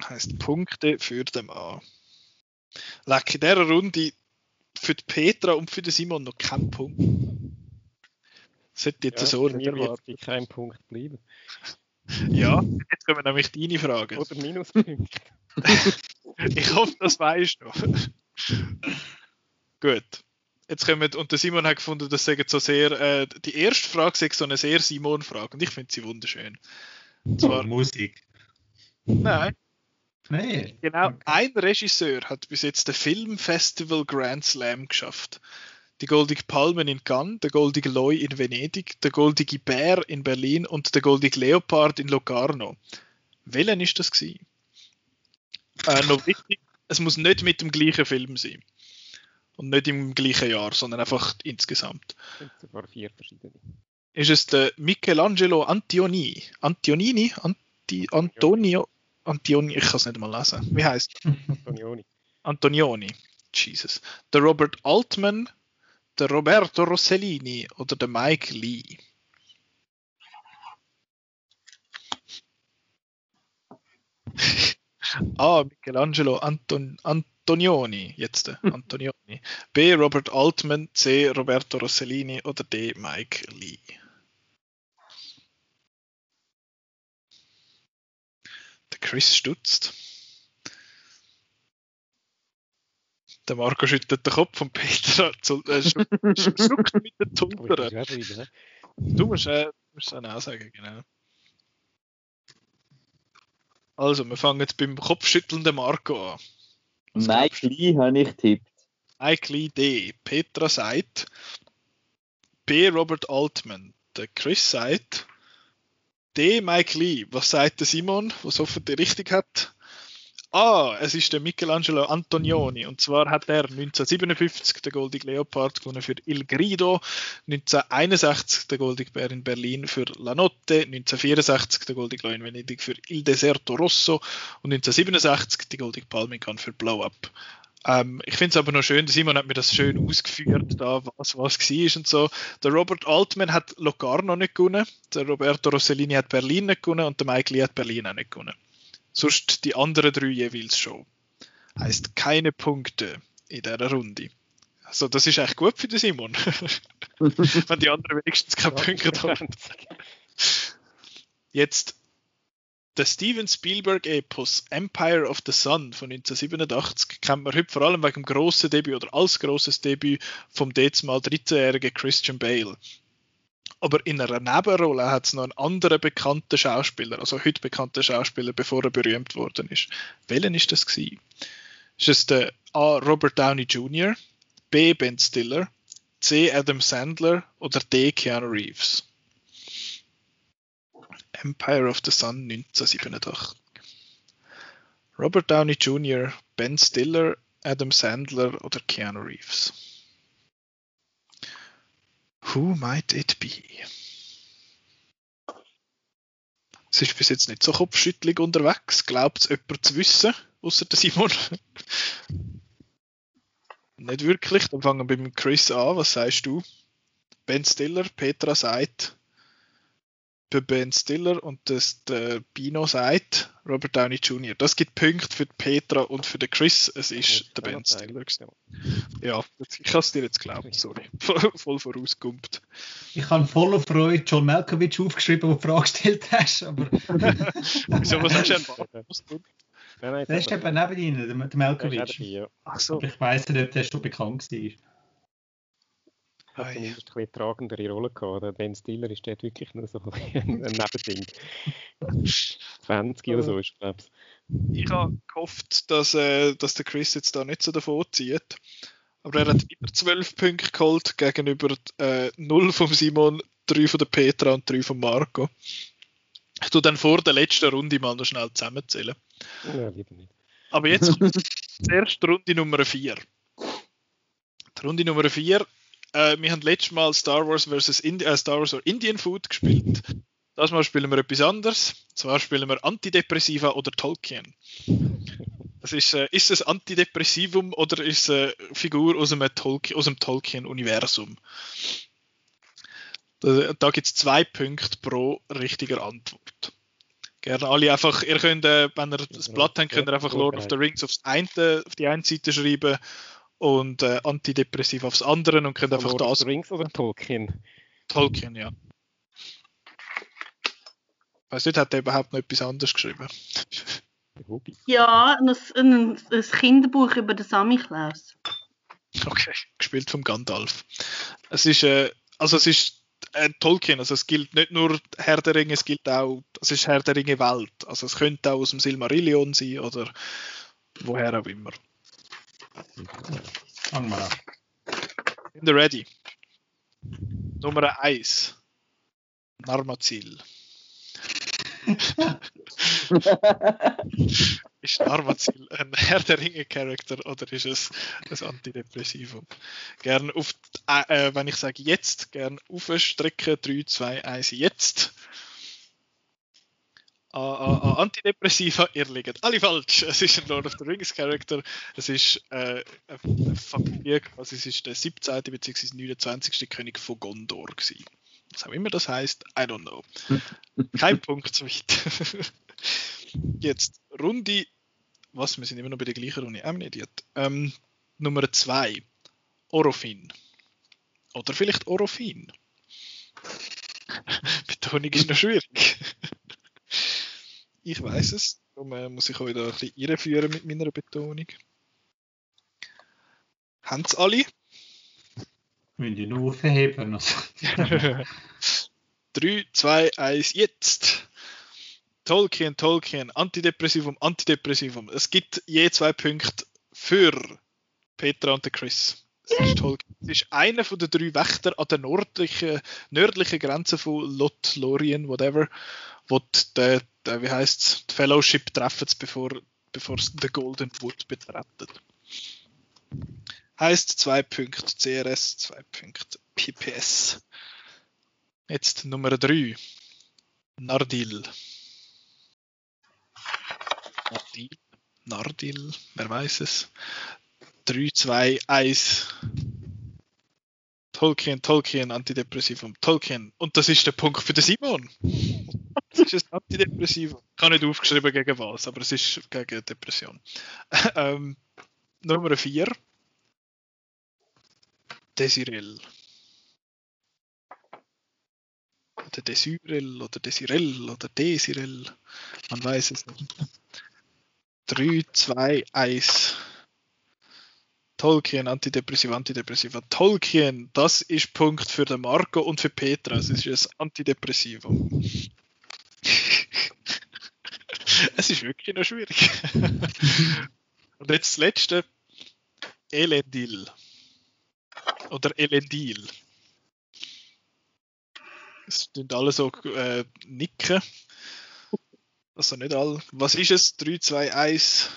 Heißt Punkte für den Mann. Leck, in dieser Runde für die Petra und für den Simon noch kein Punkt. Hätte jetzt Ja, so mir wird kein Punkt bleiben. *laughs* Ja, jetzt kommen nämlich deine Fragen. Oder Minuspunkte. *laughs* Ich hoffe, das weißt du. *laughs* Gut. Jetzt kommen, und der Simon hat gefunden, das sagen so sehr, äh, die erste Frage sei so eine sehr Simon-Frage und ich finde sie wunderschön. Und zwar, Musik. nein, Nein. Genau, Okay. ein Regisseur hat bis jetzt den Filmfestival Grand Slam geschafft. Die Goldige Palmen in Cannes, der Goldige Loi in Venedig, der Goldige Bär in Berlin und der Goldige Leopard in Locarno. Welchen ist das gewesen? Äh, noch wichtig, es muss nicht mit dem gleichen Film sein. Und nicht im gleichen Jahr, sondern einfach insgesamt. Es sind sogar vier verschiedene. Ist es der Michelangelo Antonioni? Antonini? Anti, Antonio? Antioni? Ich kann es nicht mal lesen. Wie heißt Antonioni. Antonioni. Jesus. Der Robert Altman, der Roberto Rossellini oder der Mike Lee. A. *laughs* Michelangelo Anton, Antonioni. Jetzt. äh, Antonioni. B. Robert Altman. C. Roberto Rossellini oder D. Mike Lee. Der Chris stutzt. Der Marco schüttelt den Kopf und *laughs* Peter zu- äh, sch- sch- schluckt mit den *laughs* ne? Du musst, äh, musst es auch sagen, genau. Also, wir fangen jetzt beim kopfschüttelnden Marco an. Was Mike Lee habe ich tippt. Mike Lee D. Petra sagt B. Robert Altman. Der Chris sagt D. Mike Lee. Was sagt der Simon, was hoffentlich richtig hat? Ah, es ist der Michelangelo Antonioni. Und zwar hat er 1957 den Goldig Leopard gewonnen für Il Grido, 1961 den Goldig Bär in Berlin für La Notte, 1964 den Goldig Loi in Venedig für Il Deserto Rosso und 1967 die Goldig Palme für Blow Up. Ähm, ich finde es aber noch schön, Simon hat mir das schön ausgeführt, da, was was war und so. Der Robert Altman hat Locarno nicht gewonnen, der Roberto Rossellini hat Berlin nicht gewonnen und der Mike Lee hat Berlin auch nicht gewonnen. Sonst die anderen drei jeweils schon. Heißt keine Punkte in dieser Runde. Also das ist echt gut für den Simon. *laughs* Wenn die anderen wenigstens keine Punkte haben. Jetzt der Steven Spielberg-Epos Empire of the Sun von 1987 kennt man heute vor allem wegen dem grossen Debüt oder als grosses Debüt vom dezumal 13-jährigen Christian Bale. Aber in einer Nebenrolle hat es noch einen anderen bekannten Schauspieler, also heute bekannten Schauspieler, bevor er berühmt worden ist. Welchen ist das gewesen? Ist es der A. Robert Downey Jr., B. Ben Stiller, C. Adam Sandler oder D. Keanu Reeves? Empire of the Sun 1987. Robert Downey Jr., Ben Stiller, Adam Sandler oder Keanu Reeves? Who might it be? Es ist bis jetzt nicht so kopfschüttelig unterwegs. Glaubt es jemand zu wissen, außer der Simon? *laughs* nicht wirklich. Dann fangen wir mit Chris an. Was sagst du? Ben Stiller, Petra sagt, bei Ben Stiller und das der Bino sagt, Robert Downey Jr. Das gibt Punkte für Petra und für den Chris. Es ist der Ben Stiller. Ja, ich kann es dir jetzt glauben, sorry. *laughs* Voll vorausgumpt. Ich habe voller Freude John Malkovich aufgeschrieben, wo du die Frage gestellt hast, aber *laughs* Wieso, was hast du erwartet? Nein, nein, der ist eben neben ihnen, der, Malkovich. dabei, ja. Ach so. Aber ich weiss nicht, ob der schon bekannt war. Hat Ei. zumindest ein bisschen tragendere Rolle gehabt. Ben Stiller ist dort wirklich nur so *laughs* ein ein Nebending. 20 oder so ist, glaube ich. Ich habe gehofft, dass, äh, dass der Chris jetzt da nicht so davon zieht. Aber er hat wieder 12 Punkte geholt gegenüber äh, 0 vom Simon, 3 von der Petra und 3 von Marco. Ich tue dann vor der letzten Runde mal noch schnell zusammenzählen. Ja, lieber nicht. Aber jetzt kommt zuerst Runde Nummer 4. Die Runde Nummer 4, äh, wir haben letztes Mal Star Wars vs. Indi äh, Star Wars or Indian Food gespielt. Das Mal spielen wir etwas anderes. Zwar spielen wir Antidepressiva oder Tolkien. Das ist, äh, ist es Antidepressivum oder ist es eine Figur aus dem, Tolkien, aus dem Tolkien-Universum? Da, da gibt es zwei Punkte pro richtiger Antwort. Gerne alle einfach, ihr könnt, äh, wenn ihr das Blatt habt, könnt ihr einfach Lord of the Rings aufs eine, auf die eine Seite schreiben und äh, Antidepressiv aufs andere und könnt einfach Lord of das the Rings oder Tolkien? Tolkien, ja. Weiß nicht, hat er überhaupt noch etwas anderes geschrieben? Ja, ein, ein, ein Kinderbuch über den Samichlaus. Okay, gespielt vom Gandalf. Es ist, äh, also es ist äh, Tolkien, also es gilt nicht nur Herr der Ringe, es gilt auch, es ist Herr der Ringe Welt. Also es könnte auch aus dem Silmarillion sein oder woher auch immer. Fangen wir an. Sind ihr ready? Nummer 1. Narmazil. *laughs* ist Narmazil ein Herr der Ringe-Charakter oder ist es ein Antidepressivum? Gern auf, die- äh, wenn ich sage jetzt, gern aufstrecken. 3, 2, 1, jetzt. Ah, ah, Antidepressiva, ihr liegt alle falsch. *laughs* Es ist ein Lord of the Rings Charakter. Es ist äh, eine Familie, also es ist der 17. bzw. 29. König von Gondor gewesen. Was auch immer das heißt, I don't know. Kein *laughs* Punkt zu weit. *laughs* Jetzt Runde, was, wir sind immer noch bei der gleichen Runde, an Idiot. Ähm, Nummer 2, Orofin. Oder vielleicht Orofin. Betonung ist noch schwierig. Ich weiß es, darum äh, muss ich euch da ein bisschen irreführen mit meiner Betonung. Haben es alle? Müssen die nur aufheben. Also. 3, 2, 1, jetzt! Tolkien, Tolkien, Antidepressivum, Antidepressivum. Es gibt je zwei Punkte für Petra und Chris. Es ist Tolkien. Es ist einer von den drei Wächter an der nördlichen, nördlichen Grenze von Lothlorien, whatever, wo die, die, die, wie heißt's, die Fellowship treffen, bevor, bevor sie den Golden Wood betreten. Heißt zwei Punkte CRS, zwei Punkte PPS. Jetzt Nummer 3. Nardil. Nardil. Nardil, wer weiß es. 3, 2, 1. Tolkien, Tolkien, Antidepressivum, Tolkien. Und das ist der Punkt für den Simon. *laughs* Das ist ein Antidepressivum. Ich habe nicht aufgeschrieben gegen was, aber es ist gegen Depression. *laughs* ähm, Nummer 4. Desirel. Oder Desirel oder Desirel oder Desirel. Man weiß es nicht. 3, 2, 1. Tolkien, Antidepressiva, Antidepressiva. Tolkien, das ist Punkt für den Marco und für Petra. Es ist ein Antidepressivum. *laughs* es ist wirklich noch schwierig. *laughs* und jetzt das letzte. Elendil. Oder Elendil. Es sind alle so äh, nicken. Also nicht alle. Was ist es? 3, 2, 1.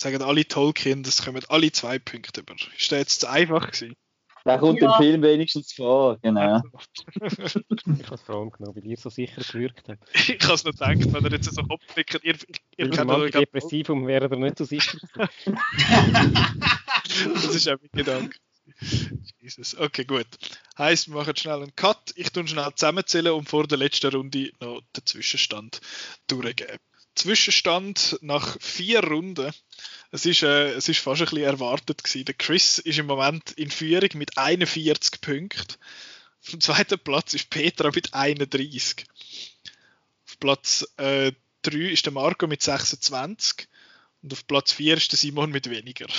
Sagen alle Tolkien, das kommen alle zwei Punkte über. Ist das jetzt zu einfach gewesen? Da kommt Ja. im Film wenigstens vor, genau. *laughs* Ich habe es vor allem genommen, weil ihr so sicher gewirkt habt. *laughs* ich kann es nicht denken, wenn er jetzt so Kopf nickt. Ihr, ihr Weil kennt euch Depressivum wäre er nicht so sicher. *laughs* Das ist auch mein Gedanke. Jesus. Okay, gut. Heißt, wir machen schnell einen Cut. Ich tue schnell zusammenzählen und vor der letzten Runde noch den Zwischenstand durchgeben. Zwischenstand nach vier Runden. Es ist, äh, es ist fast ein bisschen erwartet gewesen. Der Chris ist im Moment in Führung mit 41 Punkten. Auf dem zweiten Platz ist Petra mit 31. Auf Platz äh, 3 ist der Marco mit 26. Und auf Platz 4 ist der Simon mit weniger. *laughs*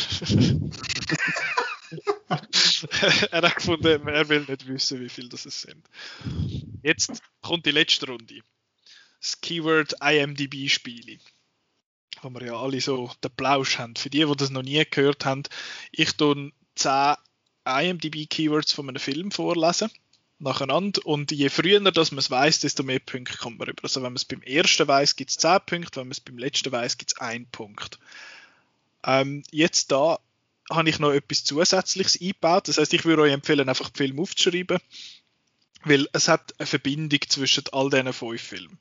er hat gefunden, er will nicht wissen, wie viel das sind. Jetzt kommt die letzte Runde. Das Keyword IMDb-Spiele. Wo wir ja alle so den Plausch haben. Für die, die das noch nie gehört haben, ich tue 10 IMDb-Keywords von einem Film vorlesen. Nacheinander. Und je früher dass man es weiß, desto mehr Punkte kommt man rüber. Also wenn man es beim ersten weiß, gibt es 10 Punkte. Wenn man es beim letzten weiß, gibt es 1 Punkt. Ähm, jetzt da habe ich noch etwas Zusätzliches eingebaut. Das heißt, ich würde euch empfehlen, einfach den Film aufzuschreiben, weil es hat eine Verbindung zwischen all diesen fünf Filmen.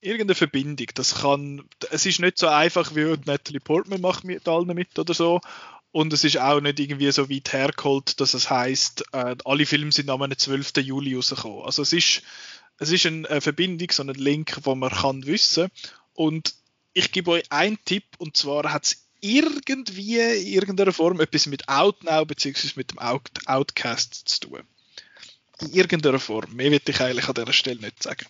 Irgendeine Verbindung. Das kann, es ist nicht so einfach wie Natalie Portman macht mit allen mit oder so. Und es ist auch nicht irgendwie so weit hergeholt, dass es heißt, äh, alle Filme sind am 12. Juli rausgekommen. Also es ist, es ist eine, Verbindung, so ein Link, wo man kann wissen. Und ich gebe euch einen Tipp, und zwar hat es irgendwie in irgendeiner Form etwas mit Outnow bzw. mit dem Out Outcast zu tun. In irgendeiner Form. Mehr will ich eigentlich an dieser Stelle nicht sagen.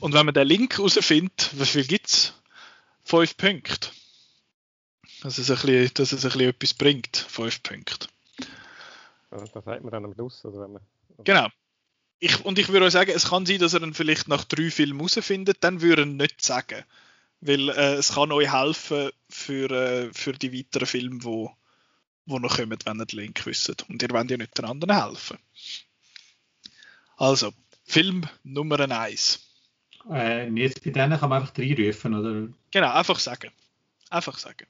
Und wenn man den Link herausfindet, wie viel gibt es? Fünf Punkte. Dass es, ein bisschen, dass es ein bisschen etwas bringt. Fünf Punkte. Ja, Das sagt man dann am Schluss. Oder wenn man, Genau. Ich, und ich würde euch sagen, es kann sein, dass ihr ihn vielleicht nach drei Filmen herausfindet, dann würde ich ihn nicht sagen. Weil äh, es kann euch helfen für, äh, für die weiteren Filme, die wo, wo noch kommen, wenn ihr den Link wisst. Und ihr wollt ja nicht den anderen helfen. Also, Film Nummer 1. Äh, jetzt bei denen kann man einfach reinrufen, oder? Genau, einfach sagen. Einfach sagen.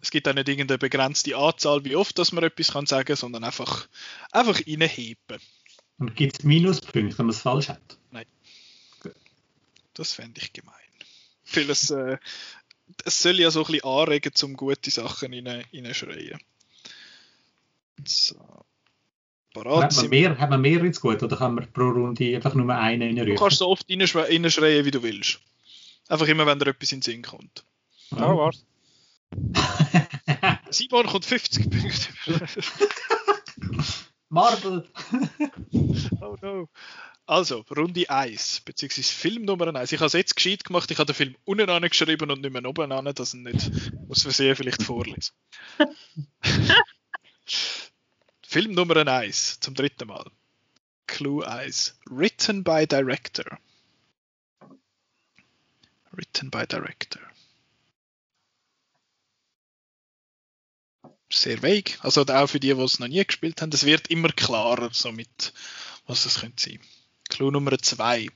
Es gibt auch nicht irgendeine begrenzte Anzahl, wie oft dass man etwas kann sagen, sondern einfach, einfach reinheben. Und gibt es Minuspunkte, wenn man es falsch hat? Das fände ich gemein. Weil es, äh, es soll ja so ein bisschen anregen, um gute Sachen rein- reinschreien. So. Parat Hat man, sind mehr, hat man mehr ins Gut oder kann man pro Runde einfach nur einen Du reinrufen? kannst so oft reinschre- reinschreien, wie du willst. Einfach immer, wenn dir etwas in den Sinn kommt. Ah, war's. *laughs* Simon kommt 50 Punkte. *laughs* Marvel! *laughs* oh no. Also, Runde 1, beziehungsweise Film Nummer 1. Ich habe es jetzt gescheit gemacht, ich habe den Film unten angeschrieben und nicht mehr oben an, dass ich ihn nicht aus Versehen vielleicht vorlese. Film Nummer 1, zum dritten Mal. Clue 1. Written by Director. Written by Director. Sehr vague. Also auch für die, die es noch nie gespielt haben, es wird immer klarer, somit, was es könnte sein. Clue Nummer 2.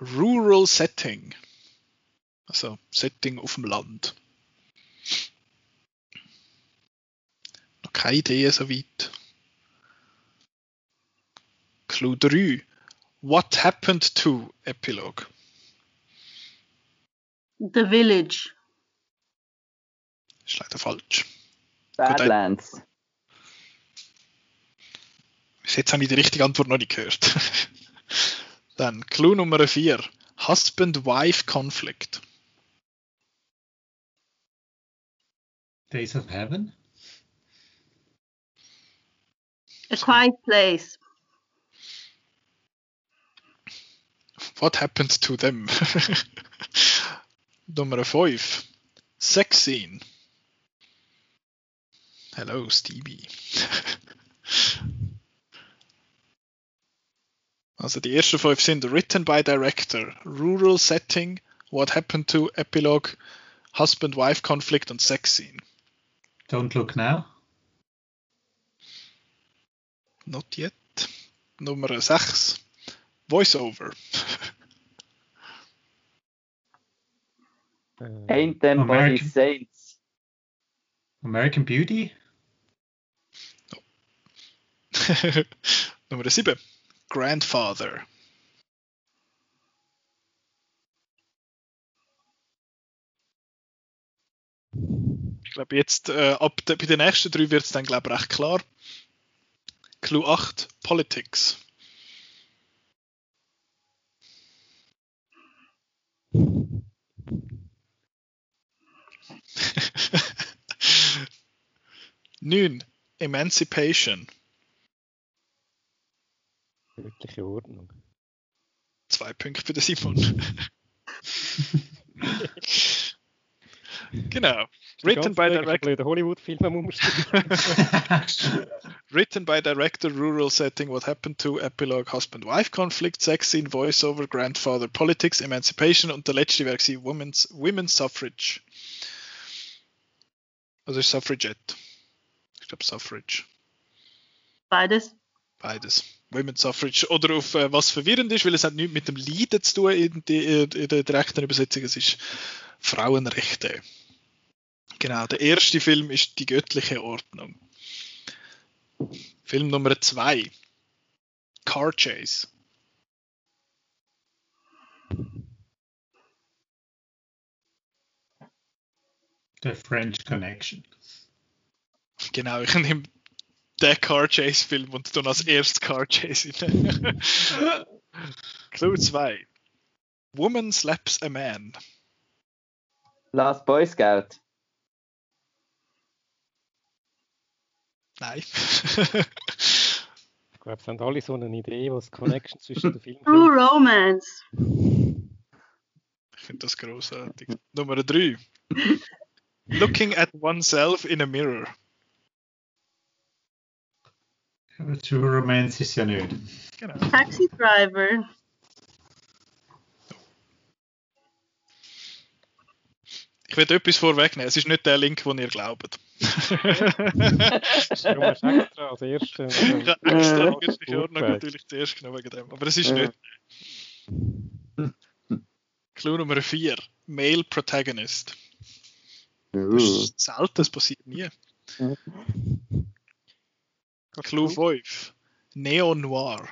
Rural Setting. Also Setting auf dem Land. Noch keine Idee so weit. Clue 3. What happened to Epilogue? The Village. Ist leider falsch. Badlands. Bis jetzt habe ich die richtige Antwort noch nicht gehört. *laughs* Dann Clue Nummer 4. Husband-Wife Conflict. Days of Heaven? A Quiet Place. What happened to them? *laughs* Nummer 5. Sex Scene. Hello, Stevie. *laughs* also die ersten fünf sind Written by Director, Rural Setting, What happened to Epilogue, Husband-Wife Conflict und Sex Scene. Don't Look Now? Not yet. Nummer 6. Voiceover. *laughs* Äh, Ain't them body American. saints. American Beauty? *laughs* Nummer 7. Grandfather. Ich glaube, jetzt äh, ab de, bei den nächsten drei wird es dann, glaube ich, recht klar. Clue 8. Politics. Neun. Emancipation. Göttliche Ordnung. Zwei Punkte für den Simon. *laughs* genau. Written by director. Hollywood-Film *laughs* Written by director, rural setting, what happened to, epilogue, husband-wife conflict, sex scene, voiceover, grandfather, politics, emancipation und der letzte wäre gewesen, women's, women's suffrage. Also Suffragette. Ich glaube Suffrage. Beides. Beides. Women's Suffrage. Oder auf äh, was verwirrend ist, weil es hat nichts mit dem Leiden zu tun in, die, in der direkten Übersetzung. Es ist Frauenrechte. Genau, der erste Film ist Die göttliche Ordnung. Film Nummer zwei. Car Chase. The French Connection. Genau, ich nehme den Car Chase Film und dann als erstes Car Chase in. *laughs* Clue 2. Woman slaps a man. Last Boy Scout. Nein. Ich glaube, es haben alle so eine Idee, was die Connection *laughs* zwischen den Filmen True Romance. ich finde das großartig. Nummer 3. Looking at oneself in a mirror. True Romance ist ja nicht. Genau. Taxi Driver. Ich werde etwas vorwegnehmen. Es ist nicht der Link, den ihr glaubt. Darum hast du extra als erste. Ich *laughs* habe extra die göttliche Ordnung natürlich zuerst genommen wegen dem. Aber es ist nicht. Clue Nummer 4. Male Protagonist. Das Uh. ist selten, das passiert nie. Clue 5. Neo Noir.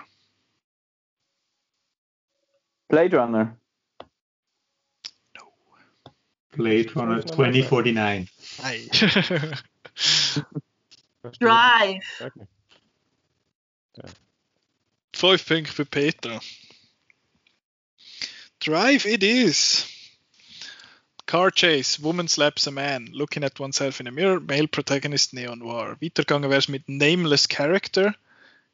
Blade Runner. Blade Runner 2049. Nein. *laughs* Drive. Sag mir. Fünf Punkte für Petra. Drive it is. Car chase, woman slaps a man, looking at oneself in a mirror, male protagonist neo noir. Weitergegangen wäre es mit nameless character,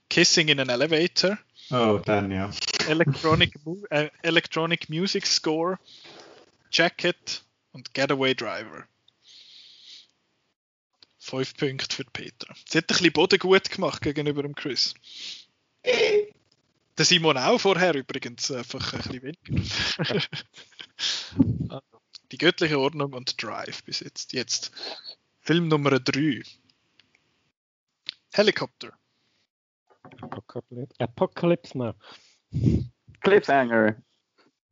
kissing in an elevator, Oh, dann ja. electronic, äh, electronic music score, jacket und getaway driver. Fünf Punkte für Petra. Sie hat ein bisschen Boden gut gemacht gegenüber dem Chris. Der Simon auch vorher übrigens, einfach ein bisschen weniger. *laughs* Die göttliche Ordnung und Drive bis jetzt. Jetzt Film Nummer 3. Helicopter. Apocalypse, Apocalypse Now. Cliffhanger.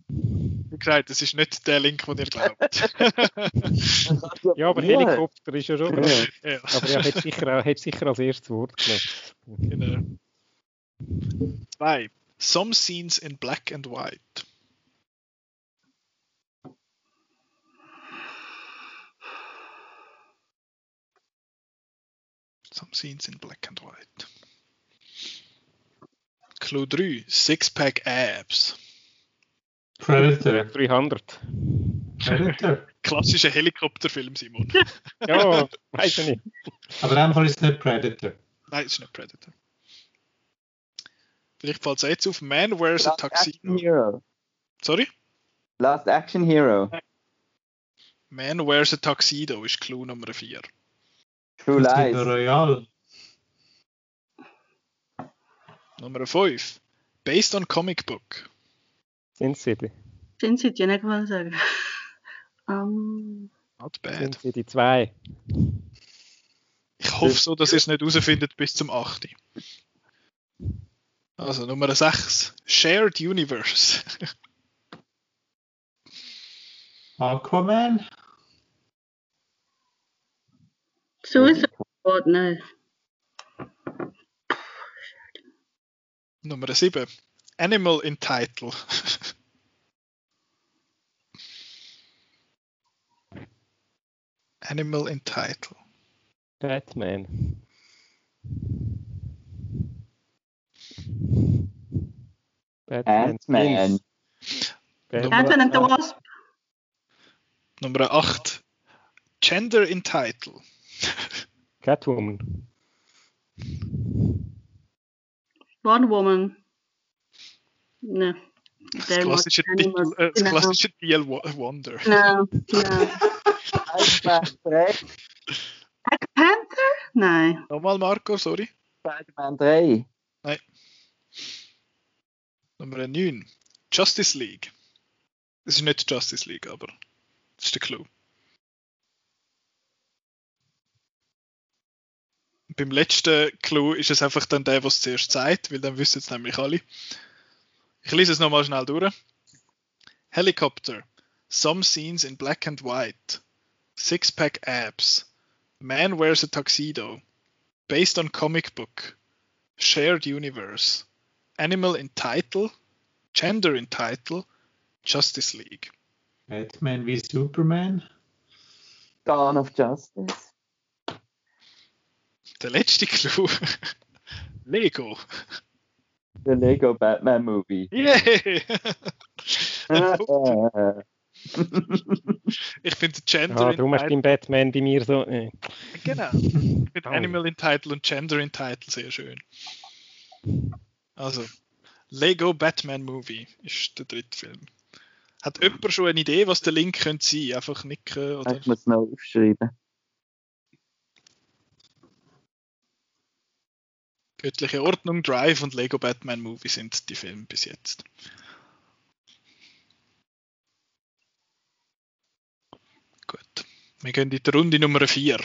Wie gesagt, das ist nicht der Link, den ihr glaubt. *laughs* Ja, aber. Helikopter ist ja schon. Ja. ja, Aber er hat sicher, auch- hat sicher als erstes Wort genommen. genau. Zwei. Some scenes in black and white. Some scenes in black and white. Clue 3. Six pack abs. Predator. 300. Predator. *laughs* Klassischer Helikopterfilm, Simon. *laughs* Ja, weiß ich nicht. Aber Fall ist es nicht Predator. Nein, es ist nicht Predator. Vielleicht fällt es jetzt auf. Man wears a Last Action tuxedo. Hero. Sorry? Last Action Hero. Man wears a tuxedo ist Clue Nummer 4. True Casino Lies. Royale. Nummer 5. Based on comic book. Sin City. Sin City, ja nicht mal sagen. Ähm, Not Sin bad. City 2. Ich hoffe so, dass ihr es nicht herausfindet bis zum 8. Also Nummer 6. Shared Universe. *laughs* Aquaman. Suicide Squad, nein. Nummer 7. Animal in Title. *laughs* Animal in Title. Batman. Batman. Batman. Ant-Man and the Wasp. Nummer 8. Gender in Title. Catwoman. One Woman. Ne. Das klassische, Animals. äh, das Genau. klassische Wo- Wonder. Nein, nein. Spider-Man 3. Black Panther? Nein. Nochmal Marco, sorry. Spider-Man 3. Nummer 9. Justice League. Das ist nicht Justice League, aber das ist der Clou. Beim letzten Clou ist es einfach dann der, was es zuerst sagt, weil dann wissen es nämlich alle. Ich lese es nochmal schnell durch. Helicopter. Some scenes in black and white. Six-pack abs. Man wears a tuxedo. Based on comic book. Shared universe. Animal in Title, Gender in Title, Justice League. Batman wie Superman. Dawn of Justice. Der letzte Clou. *laughs* Lego. Der Lego Batman Movie. Yeah! *laughs* Äh, ich finde Gender Ah, in darum hast du Batman bei mir so. Äh. Genau. Ich finde Oh. Animal in Title und Gender in Title sehr schön. Also, Lego Batman Movie ist der dritte Film. Hat jemand schon eine Idee, was der Link könnte sein? Einfach nicken oder. ich muss noch aufschreiben. Göttliche Ordnung, Drive und Lego Batman Movie sind die Filme bis jetzt. Gut. Wir gehen in die Runde Nummer 4.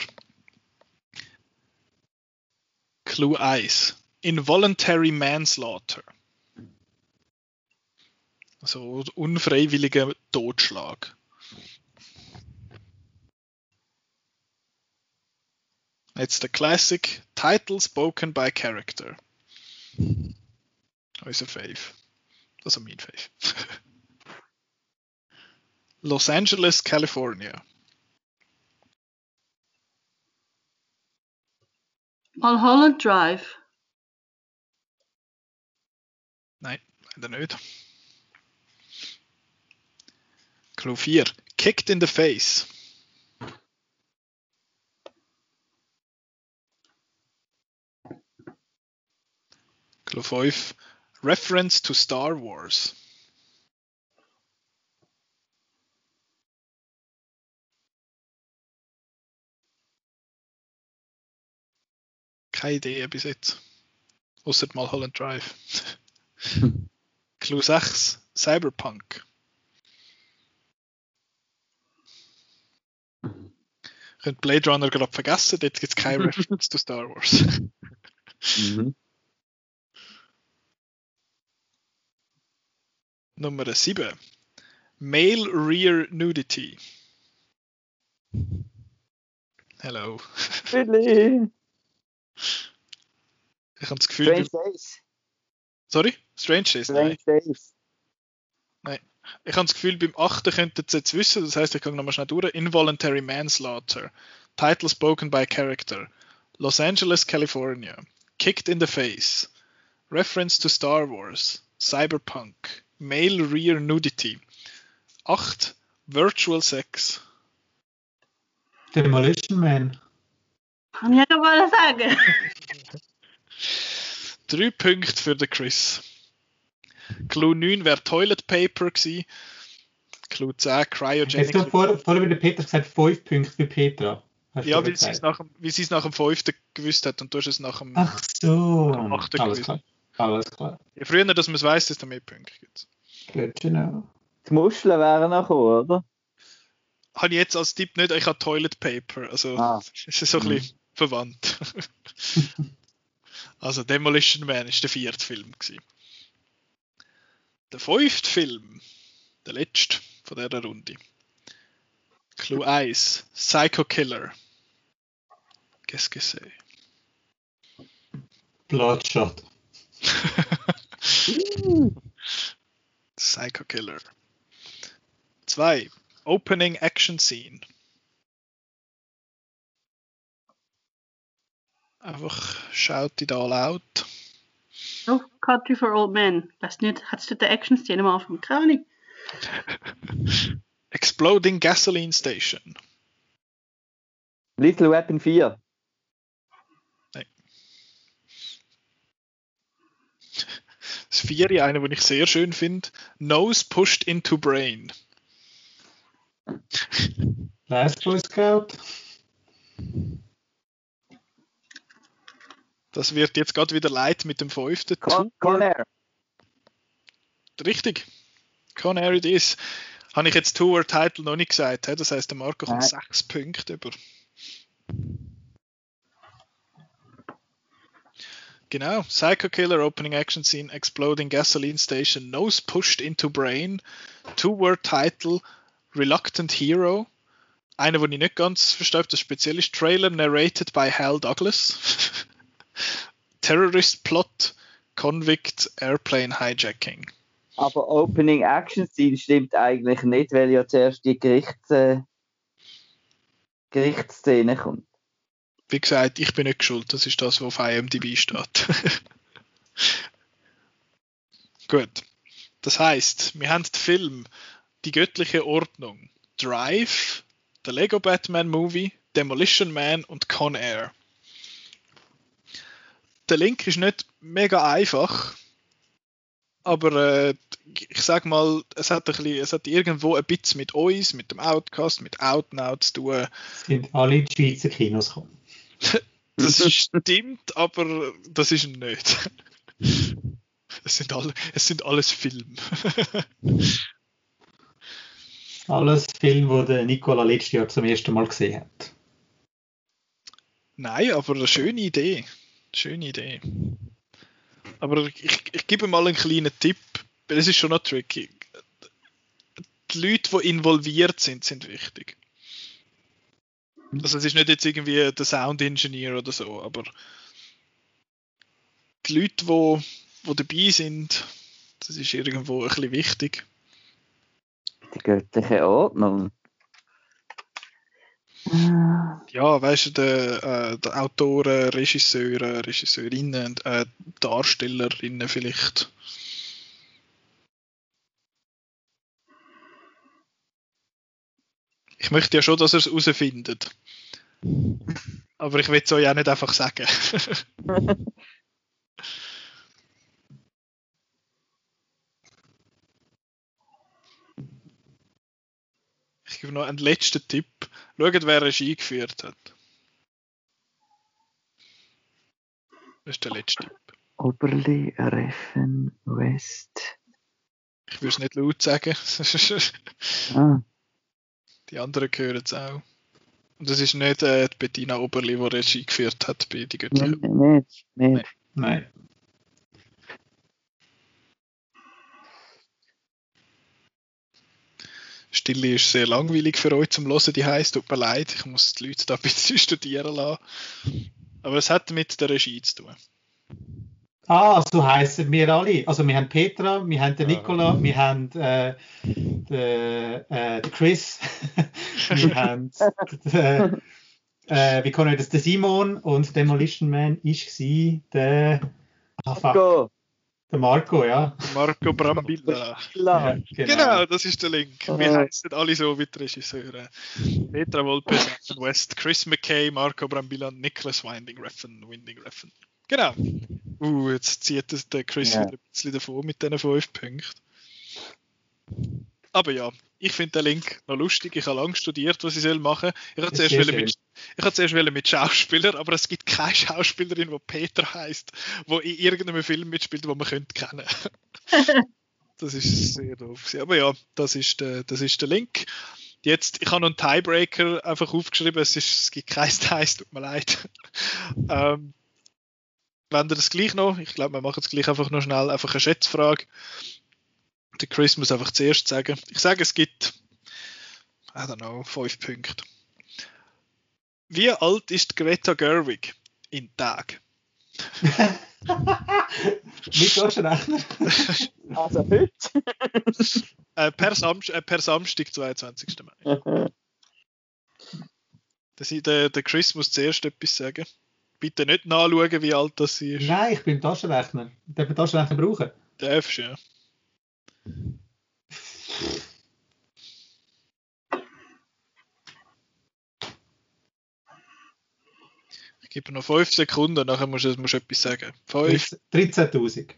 Clue 1. Involuntary Manslaughter. Also unfreiwilliger Totschlag. Jetzt the Classic. Title spoken by character. Oh, it's a Fave. Also mean Fave. *laughs* Los Angeles, California. Mulholland Drive. Leider nicht. Clue 4. Kicked in the face. Clue 5. Reference to Star Wars. Keine Idee bis jetzt. Außer mal Holland Drive. Clue 6. Cyberpunk. Könnt Blade Runner gerade vergessen, dort gibt es keine *laughs* Reference to Star Wars. Mhm. Nummer 7. Male Rear Nudity. Hello. Billy. Ich habe das Gefühl. Strange Days. Sorry? Strange Days? Nein. Strange Days. Ich habe das Gefühl, beim 8. könntet ihr jetzt wissen, das heißt, ich gehe nochmal schnell durch. Involuntary Manslaughter. Title spoken by character. Los Angeles, California. Kicked in the face. Reference to Star Wars. Cyberpunk. Male Rear Nudity. 8. Virtual Sex. Demolition Man. Kann ich ja mal sagen. *laughs* Drei Punkte für den Chris. Clue 9 wäre Toilet Paper gewesen. Clue 10 Jetzt Cryogenic. noch vor, vorher wieder Peter gesagt, 5 Punkte für Petra. Hast Ja, weil sie es nach, dem- wie sie es nach dem 5. gewusst hat und du hast es nach dem. Ach so. Am achten Alles gewesen. klar. Alles klar. Je früher, dass man es weiss, desto mehr Punkte gibt es. Know. Die Muscheln wären noch gekommen, oder? Habe ich jetzt als Tipp nicht, ich habe Toilet Paper. Also Ah. *laughs* es ist so ein bisschen verwandt. *laughs* also Demolition Man ist der vierte Film. Gewesen. Der fünfte Film, der letzte von dieser Runde. Clue 1, Psycho Killer. Qu'est-ce que c'est? Bloodshot. Psycho Killer. 2. Opening Action Scene. Einfach schaut it all out. Oh, Country for Old Men. Weiß nicht, hat es dort eine Action-Szene am Anfang? Keine Ahnung. *laughs* Exploding Gasoline Station. Little Weapon 4. Das vierte, eine, den ich sehr schön finde. Nose pushed into brain. Last Boy Scout. Das wird jetzt gerade wieder leid mit dem fünften. Con Conair. Richtig. Con Air it is. Habe ich jetzt Tour Title noch nicht gesagt. Das heißt, der Marco kommt Nein. sechs Punkte über. Genau. Psycho Killer Opening Action Scene Exploding Gasoline Station Nose Pushed into Brain. Two-Word Title Reluctant Hero. Einer, den ich nicht ganz verstehe, das speziell ist. Trailer narrated by Hal Douglas. *laughs* Terrorist Plot Convict Airplane Hijacking. Aber Opening Action Scene stimmt eigentlich nicht, weil ja zuerst die Gerichts, äh, Gerichtsszene kommt. Wie gesagt, ich bin nicht schuld. Das ist das, was auf IMDb steht. *laughs* Gut. Das heißt, wir haben den Film Die göttliche Ordnung, Drive, der Lego Batman Movie, Demolition Man und Con Air. Der Link ist nicht mega einfach, aber äh, ich sag mal, es hat, ein bisschen, es hat irgendwo ein bisschen mit uns, mit dem Outcast, mit Outnow zu tun. Sind alle in die Schweizer Kinos gekommen. Das *laughs* stimmt, aber das ist nicht. *laughs* Es sind, alle, es sind alles Filme. *laughs* Alles Film, wo der Nicola letztes Jahr zum ersten Mal gesehen hat. Nein, aber eine schöne Idee. Schöne Idee. Aber ich, ich gebe mal einen kleinen Tipp, weil es ist schon noch tricky. Die Leute, die involviert sind, sind wichtig. Also es ist nicht jetzt irgendwie der Sound Engineer oder so, aber die Leute, die, die dabei sind, das ist irgendwo ein bisschen wichtig. Die göttliche Ordnung. Ja, weißt du, der, äh, der Autoren, Regisseure, Regisseurinnen, äh, Darstellerinnen vielleicht. Ich möchte ja schon, dass er es herausfindet. Aber ich will es euch auch nicht einfach sagen. *laughs* ich gebe noch einen letzten Tipp. Schaut, wer Regie geführt hat. Das ist der letzte Tipp. Oberli, Reffen, West. Ich würde es nicht laut sagen. *laughs* Ah, Die anderen hören es auch. Und es ist nicht äh, die Bettina Oberli, die Regie geführt hat bei Die Göttliche. nein, nicht, nicht. Nein. Stille ist sehr langweilig für euch zum Hören, die heisst, tut mir leid, ich muss die Leute da ein bisschen *laughs* studieren lassen. Aber es hat mit der Regie zu tun. Ah, so heißen wir alle. Also wir haben Petra, wir haben den. Nicola, wir haben äh, den, äh, den Chris, *laughs* wir haben den, äh, wie kann ich das, der Simon und Demolition Man ist gsi der, ah, Go! der Marco, ja. Marco Brambilla. *laughs* ja Ja. Genau, das ist der Link. Wir heißen alle so wie die Regisseure. Petra Volpe, Simon West, Chris McKay, Marco Brambilla Nicholas Winding Refn. Winding Refn. Genau. Uh, jetzt zieht das der Chris Ja. wieder ein bisschen davon mit diesen fünf Punkten. Aber ja, ich finde den Link noch lustig. Ich habe lange studiert, was ich soll machen. Ich habe zuerst, mit, ich habe zuerst mit Schauspieler, aber es gibt keine Schauspielerin, die Peter heißt, die in irgendeinem Film mitspielt, den man könnte kennen. *laughs* das ist sehr doof. Aber ja, das ist der, das ist der Link. Jetzt, ich habe noch einen Tiebreaker einfach aufgeschrieben. Es, ist, es gibt kein Ties, tut mir leid. *laughs* ähm, wenn ihr das gleich noch, ich glaube, wir machen es gleich einfach noch schnell, einfach eine Schätzfrage. Der Chris muss einfach zuerst sagen. Ich sage, es gibt, I don't know, fünf Punkte. Wie alt ist Greta Gerwig in Tag? Mit Taschenrechner. Also heute. Äh, per, Samst äh, per Samstag, 22. Mai. Das, der, der Chris muss zuerst etwas sagen. Bitte nicht nachschauen, wie alt das sie ist. Nein, ich bin Taschenrechner. Ich darf den Taschenrechner brauchen. Darfst ja. Ich gebe noch 5 Sekunden, nachher musst du, musst du etwas sagen. 5, 13.000.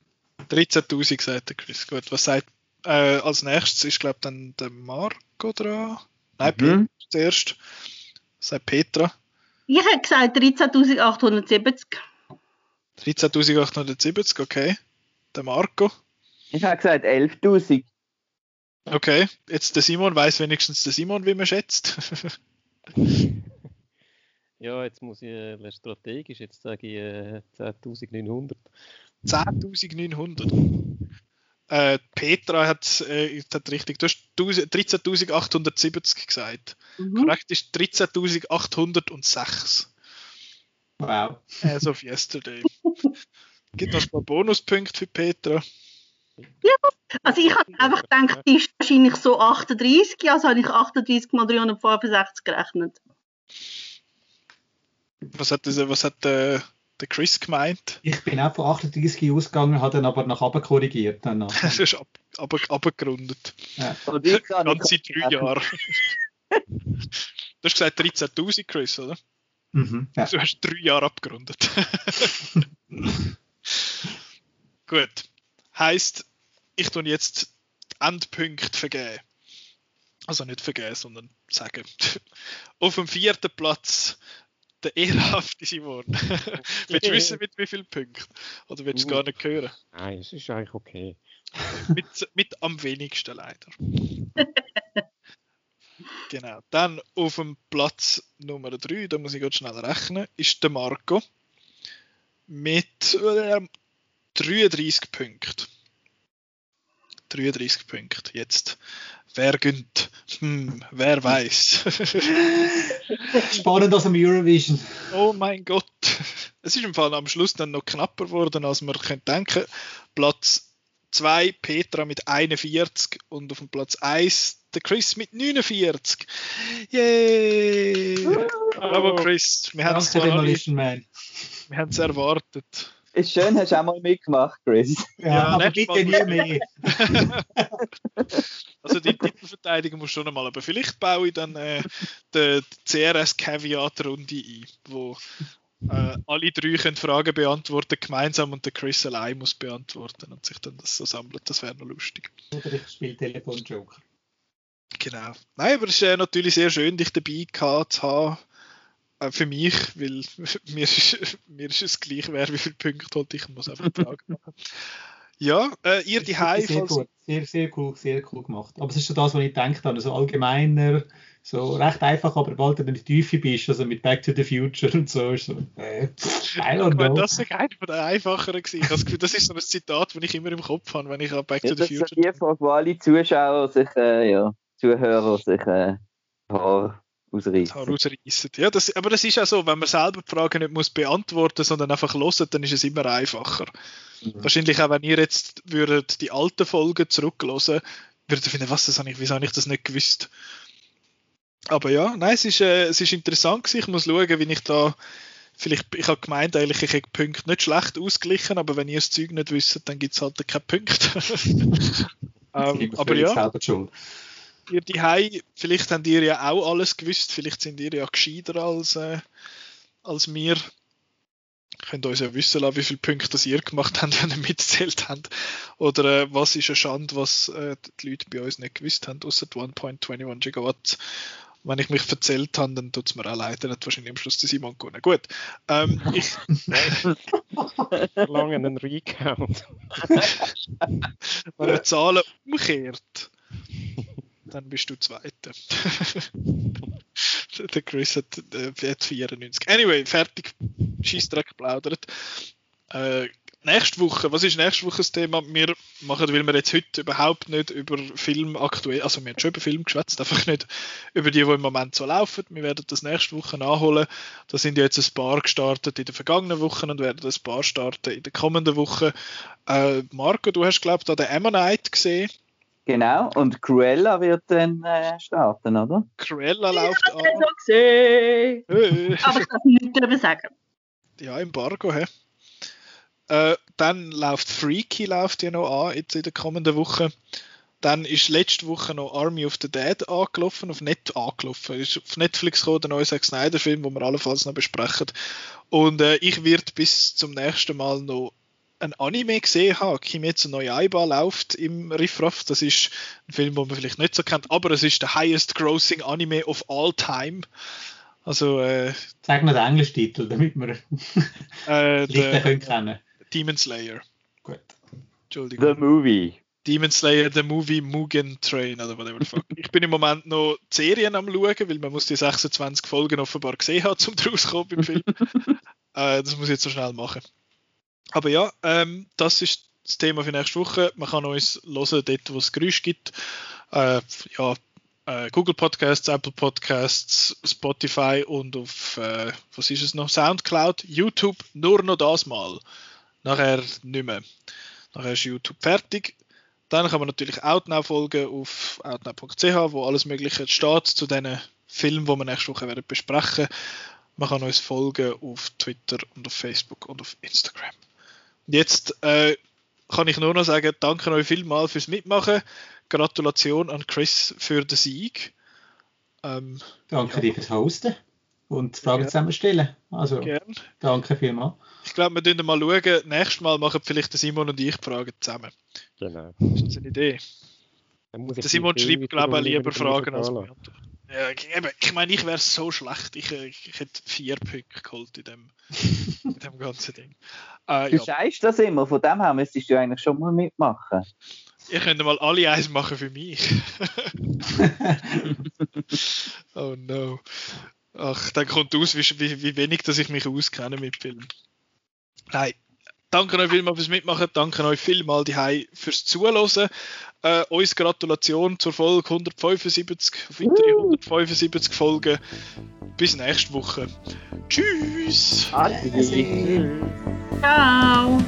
13.000 sagt der Chris. Gut, was sagt äh, als nächstes ist, glaube ich, dann der Marco dran. Nein, Mhm. Zuerst. Sagt Petra? Ich hätte gesagt 13.870. 13.870, okay. Der Marco. Ich habe gesagt 11.000. Okay, jetzt der Simon weiß wenigstens der Simon, wie man schätzt. *laughs* Ja, jetzt muss ich äh, strategisch, jetzt sage ich äh, 10.900. 10.900. Äh, Petra hat, äh, hat richtig, du hast 13.870 gesagt. Mhm. Korrekt ist 13.806. Wow. As of yesterday. *laughs* Gibt noch ein paar Bonuspunkte für Petra. Also ich habe einfach gedacht, die ist wahrscheinlich so 38, also habe ich 38 mal 365 gerechnet. Was hat, das, was hat der, der Chris gemeint? Ich bin auch von 38 ausgegangen, habe dann aber nach oben korrigiert. Dann noch. *laughs* Das ist ab, ab, abgerundet. Und ich kann Ganze drei Jahre. Du hast gesagt 13.000, Chris, oder? Mhm. Ja. Du hast drei Jahre abgerundet. *laughs* Gut. Heißt, ich tue jetzt die Endpunkte vergeben. Also nicht vergeben, sondern sagen. *laughs* Auf dem vierten Platz der ehrhafte Simon. willst du wissen, mit wie vielen Punkten? Oder willst du es gar nicht hören? Nein, es ist eigentlich okay. Mit, mit am wenigsten leider. *laughs* genau. Dann auf dem Platz Nummer 3, da muss ich ganz schnell rechnen, ist der Marco mit äh, 33 Punkten. 33 Punkte. Jetzt. Wer gönnt? Hm, wer weiß? *laughs* Spannend aus dem Eurovision. oh mein Gott. Es ist im Fall am Schluss dann noch knapper geworden, als man könnte denken. Platz 2 Petra mit 41 und auf dem Platz 1 der Chris mit 49. Yay! Bravo Chris, wir haben es erwartet. Ist schön, hast du auch mal mitgemacht, Chris. Ja, Ja, aber bitte nie mehr. *laughs* Also die Titelverteidigung muss schon einmal, aber vielleicht baue ich dann äh, die, die CRS-Caveat-Runde ein, wo äh, alle drei können Fragen beantworten gemeinsam und der Chris allein muss beantworten und sich dann das so sammelt. Das wäre noch lustig. Oder ich spiele Telefon-Joker. Genau. Nein, aber es ist äh, natürlich sehr schön, dich dabei gehabt zu haben. Äh, für mich, weil *laughs* mir ist, mir ist es gleich, wer wie viele Punkte holt. Ich muss einfach die Frage machen. Ja, äh, ihr die High, Sehr gut. Sehr, sehr cool, sehr cool gemacht. Aber es ist so das, was ich gedacht habe. So allgemeiner, so recht einfach, aber bald du in die Tiefe bist, also mit Back to the Future und so. Ist so äh, I don't know. Das ist einer von den einfacheren gewesen. Ich habe das Gefühl, das ist so ein Zitat, das ich immer im Kopf habe, wenn ich an Back Ja, to the das ist Future die Frage, wo alle Zuschauer sich, äh, ja, Zuhörer sich äh, ausreißen. Ja, das, aber das ist auch so, wenn man selber die Frage nicht muss beantworten sondern einfach hören, dann ist es immer einfacher. Mhm. Wahrscheinlich auch, wenn ihr jetzt würdet die alten Folgen zurückhören, würdet ihr finden, was, das habe ich, wieso habe ich das nicht gewusst? Aber ja, nein, es ist, äh, es ist interessant gewesen. Ich muss schauen, wie ich da vielleicht, ich habe gemeint, eigentlich, ich hätte die Punkte nicht schlecht ausgeglichen, aber wenn ihr das Zeug nicht wisst, dann gibt es halt keine Punkte. *laughs* ähm, aber ja. Ihr die vielleicht habt ihr ja auch alles gewusst, vielleicht sind ihr ja gescheiter als, äh, als wir. Könnt uns ja wissen lassen, wie viele Punkte das ihr gemacht habt, *laughs* wenn ihr mitzählt habt. Oder äh, was ist eine Schande, was äh, die Leute bei uns nicht gewusst haben, außer die 1.21 Gigawatt. Wenn ich mich erzählt habe, dann tut es mir auch leid, dann hat wahrscheinlich am Schluss der Simon gewonnen. Gut, ähm, ich, Verlangen *laughs* einen Recount. *laughs* wenn man Zahlen umkehrt, dann bist du Zweiter. *laughs* Der Chris hat, äh, hat 94. Anyway, fertig. Scheissdreck geplaudert. Äh, nächste Woche, was ist nächste Woche das Thema? Wir machen, weil wir jetzt heute überhaupt nicht über Film aktuell, also wir haben schon über Film geschwätzt, einfach nicht über die, die im Moment so laufen. Wir werden das nächste Woche nachholen. Da sind ja jetzt ein paar gestartet in den vergangenen Wochen und werden ein paar starten in den kommenden Wochen. Äh, Marco, du hast, glaube ich, da den Ammonite gesehen. Genau, und Cruella wird dann äh, starten, oder? Cruella läuft Ich habe gesehen. Äh, Aber ich darf nichts darüber sagen. ja, Embargo, hä? Äh, dann läuft Freaky läuft ja noch an, jetzt in der kommenden Woche. Dann ist letzte Woche noch Army of the Dead angelaufen, auf Net angelaufen. Ist auf Netflix gekommen, der neue Zack Snyder Film, den wir allenfalls noch besprechen. Und äh, ich werde bis zum nächsten Mal noch ein Anime gesehen haben. Kimetsu no Yaiba läuft im Riffraff. Das ist ein Film, den man vielleicht nicht so kennt, aber es ist der highest grossing Anime of all time. Also äh, Sag noch den englischen Titel, damit wir äh, *laughs* können kennen. Demon Slayer. Gut. Entschuldigung. The Movie. Demon Slayer, The Movie, Mugen Train oder whatever the fuck. Ich bin im Moment noch die Serien am schauen, weil man muss die 26 Folgen offenbar gesehen haben, um draus zu kommen beim Film. *laughs* äh, das muss ich jetzt so schnell machen. Aber ja, ähm, das ist das Thema für nächste Woche. Man kann uns hören, dort wo es Geräusch gibt. Äh, ja, äh, Google Podcasts, Apple Podcasts, Spotify und auf, äh, was ist es noch, Soundcloud, YouTube, nur noch das mal. Nachher nicht mehr. Nachher ist YouTube fertig. Dann kann man natürlich Outnow folgen auf outnow.ch, wo alles Mögliche steht zu diesen Filmen, die wir nächste Woche werden besprechen. Man kann uns folgen auf Twitter und auf Facebook und auf Instagram. Jetzt äh, kann ich nur noch sagen, danke euch vielmals fürs Mitmachen. Gratulation an Chris für den Sieg. Ähm, Danke Ja. dir fürs Hosten und Fragen Ja. zusammenstellen. Also, gern. danke vielmals. Ich glaube, wir dürfen mal schauen. Nächstes Mal machen vielleicht der Simon und ich die Fragen zusammen. Genau. Ist das eine Idee? Der Simon schreibt, glaube ich, lieber Fragen als lassen. Ja, ich- eben, ich meine, ich wäre so schlecht. Ich, äh, ich hätte vier Punkte geholt in dem, in dem ganzen Ding. Äh, Du ja, scheißt das immer, von dem her müsstest du eigentlich schon mal mitmachen. ihr könnt mal alle eins machen für mich. *laughs* oh no. Ach, dann kommt aus, wie, wie, wie wenig dass ich mich auskenne mit Filmen. Nein. Danke euch vielmals fürs Mitmachen. Danke euch vielmals die fürs Zuhören. Äh, uns Gratulation zur Folge 175, auf weitere 175 Folgen. Bis nächste Woche. Tschüss! Adi. Ciao.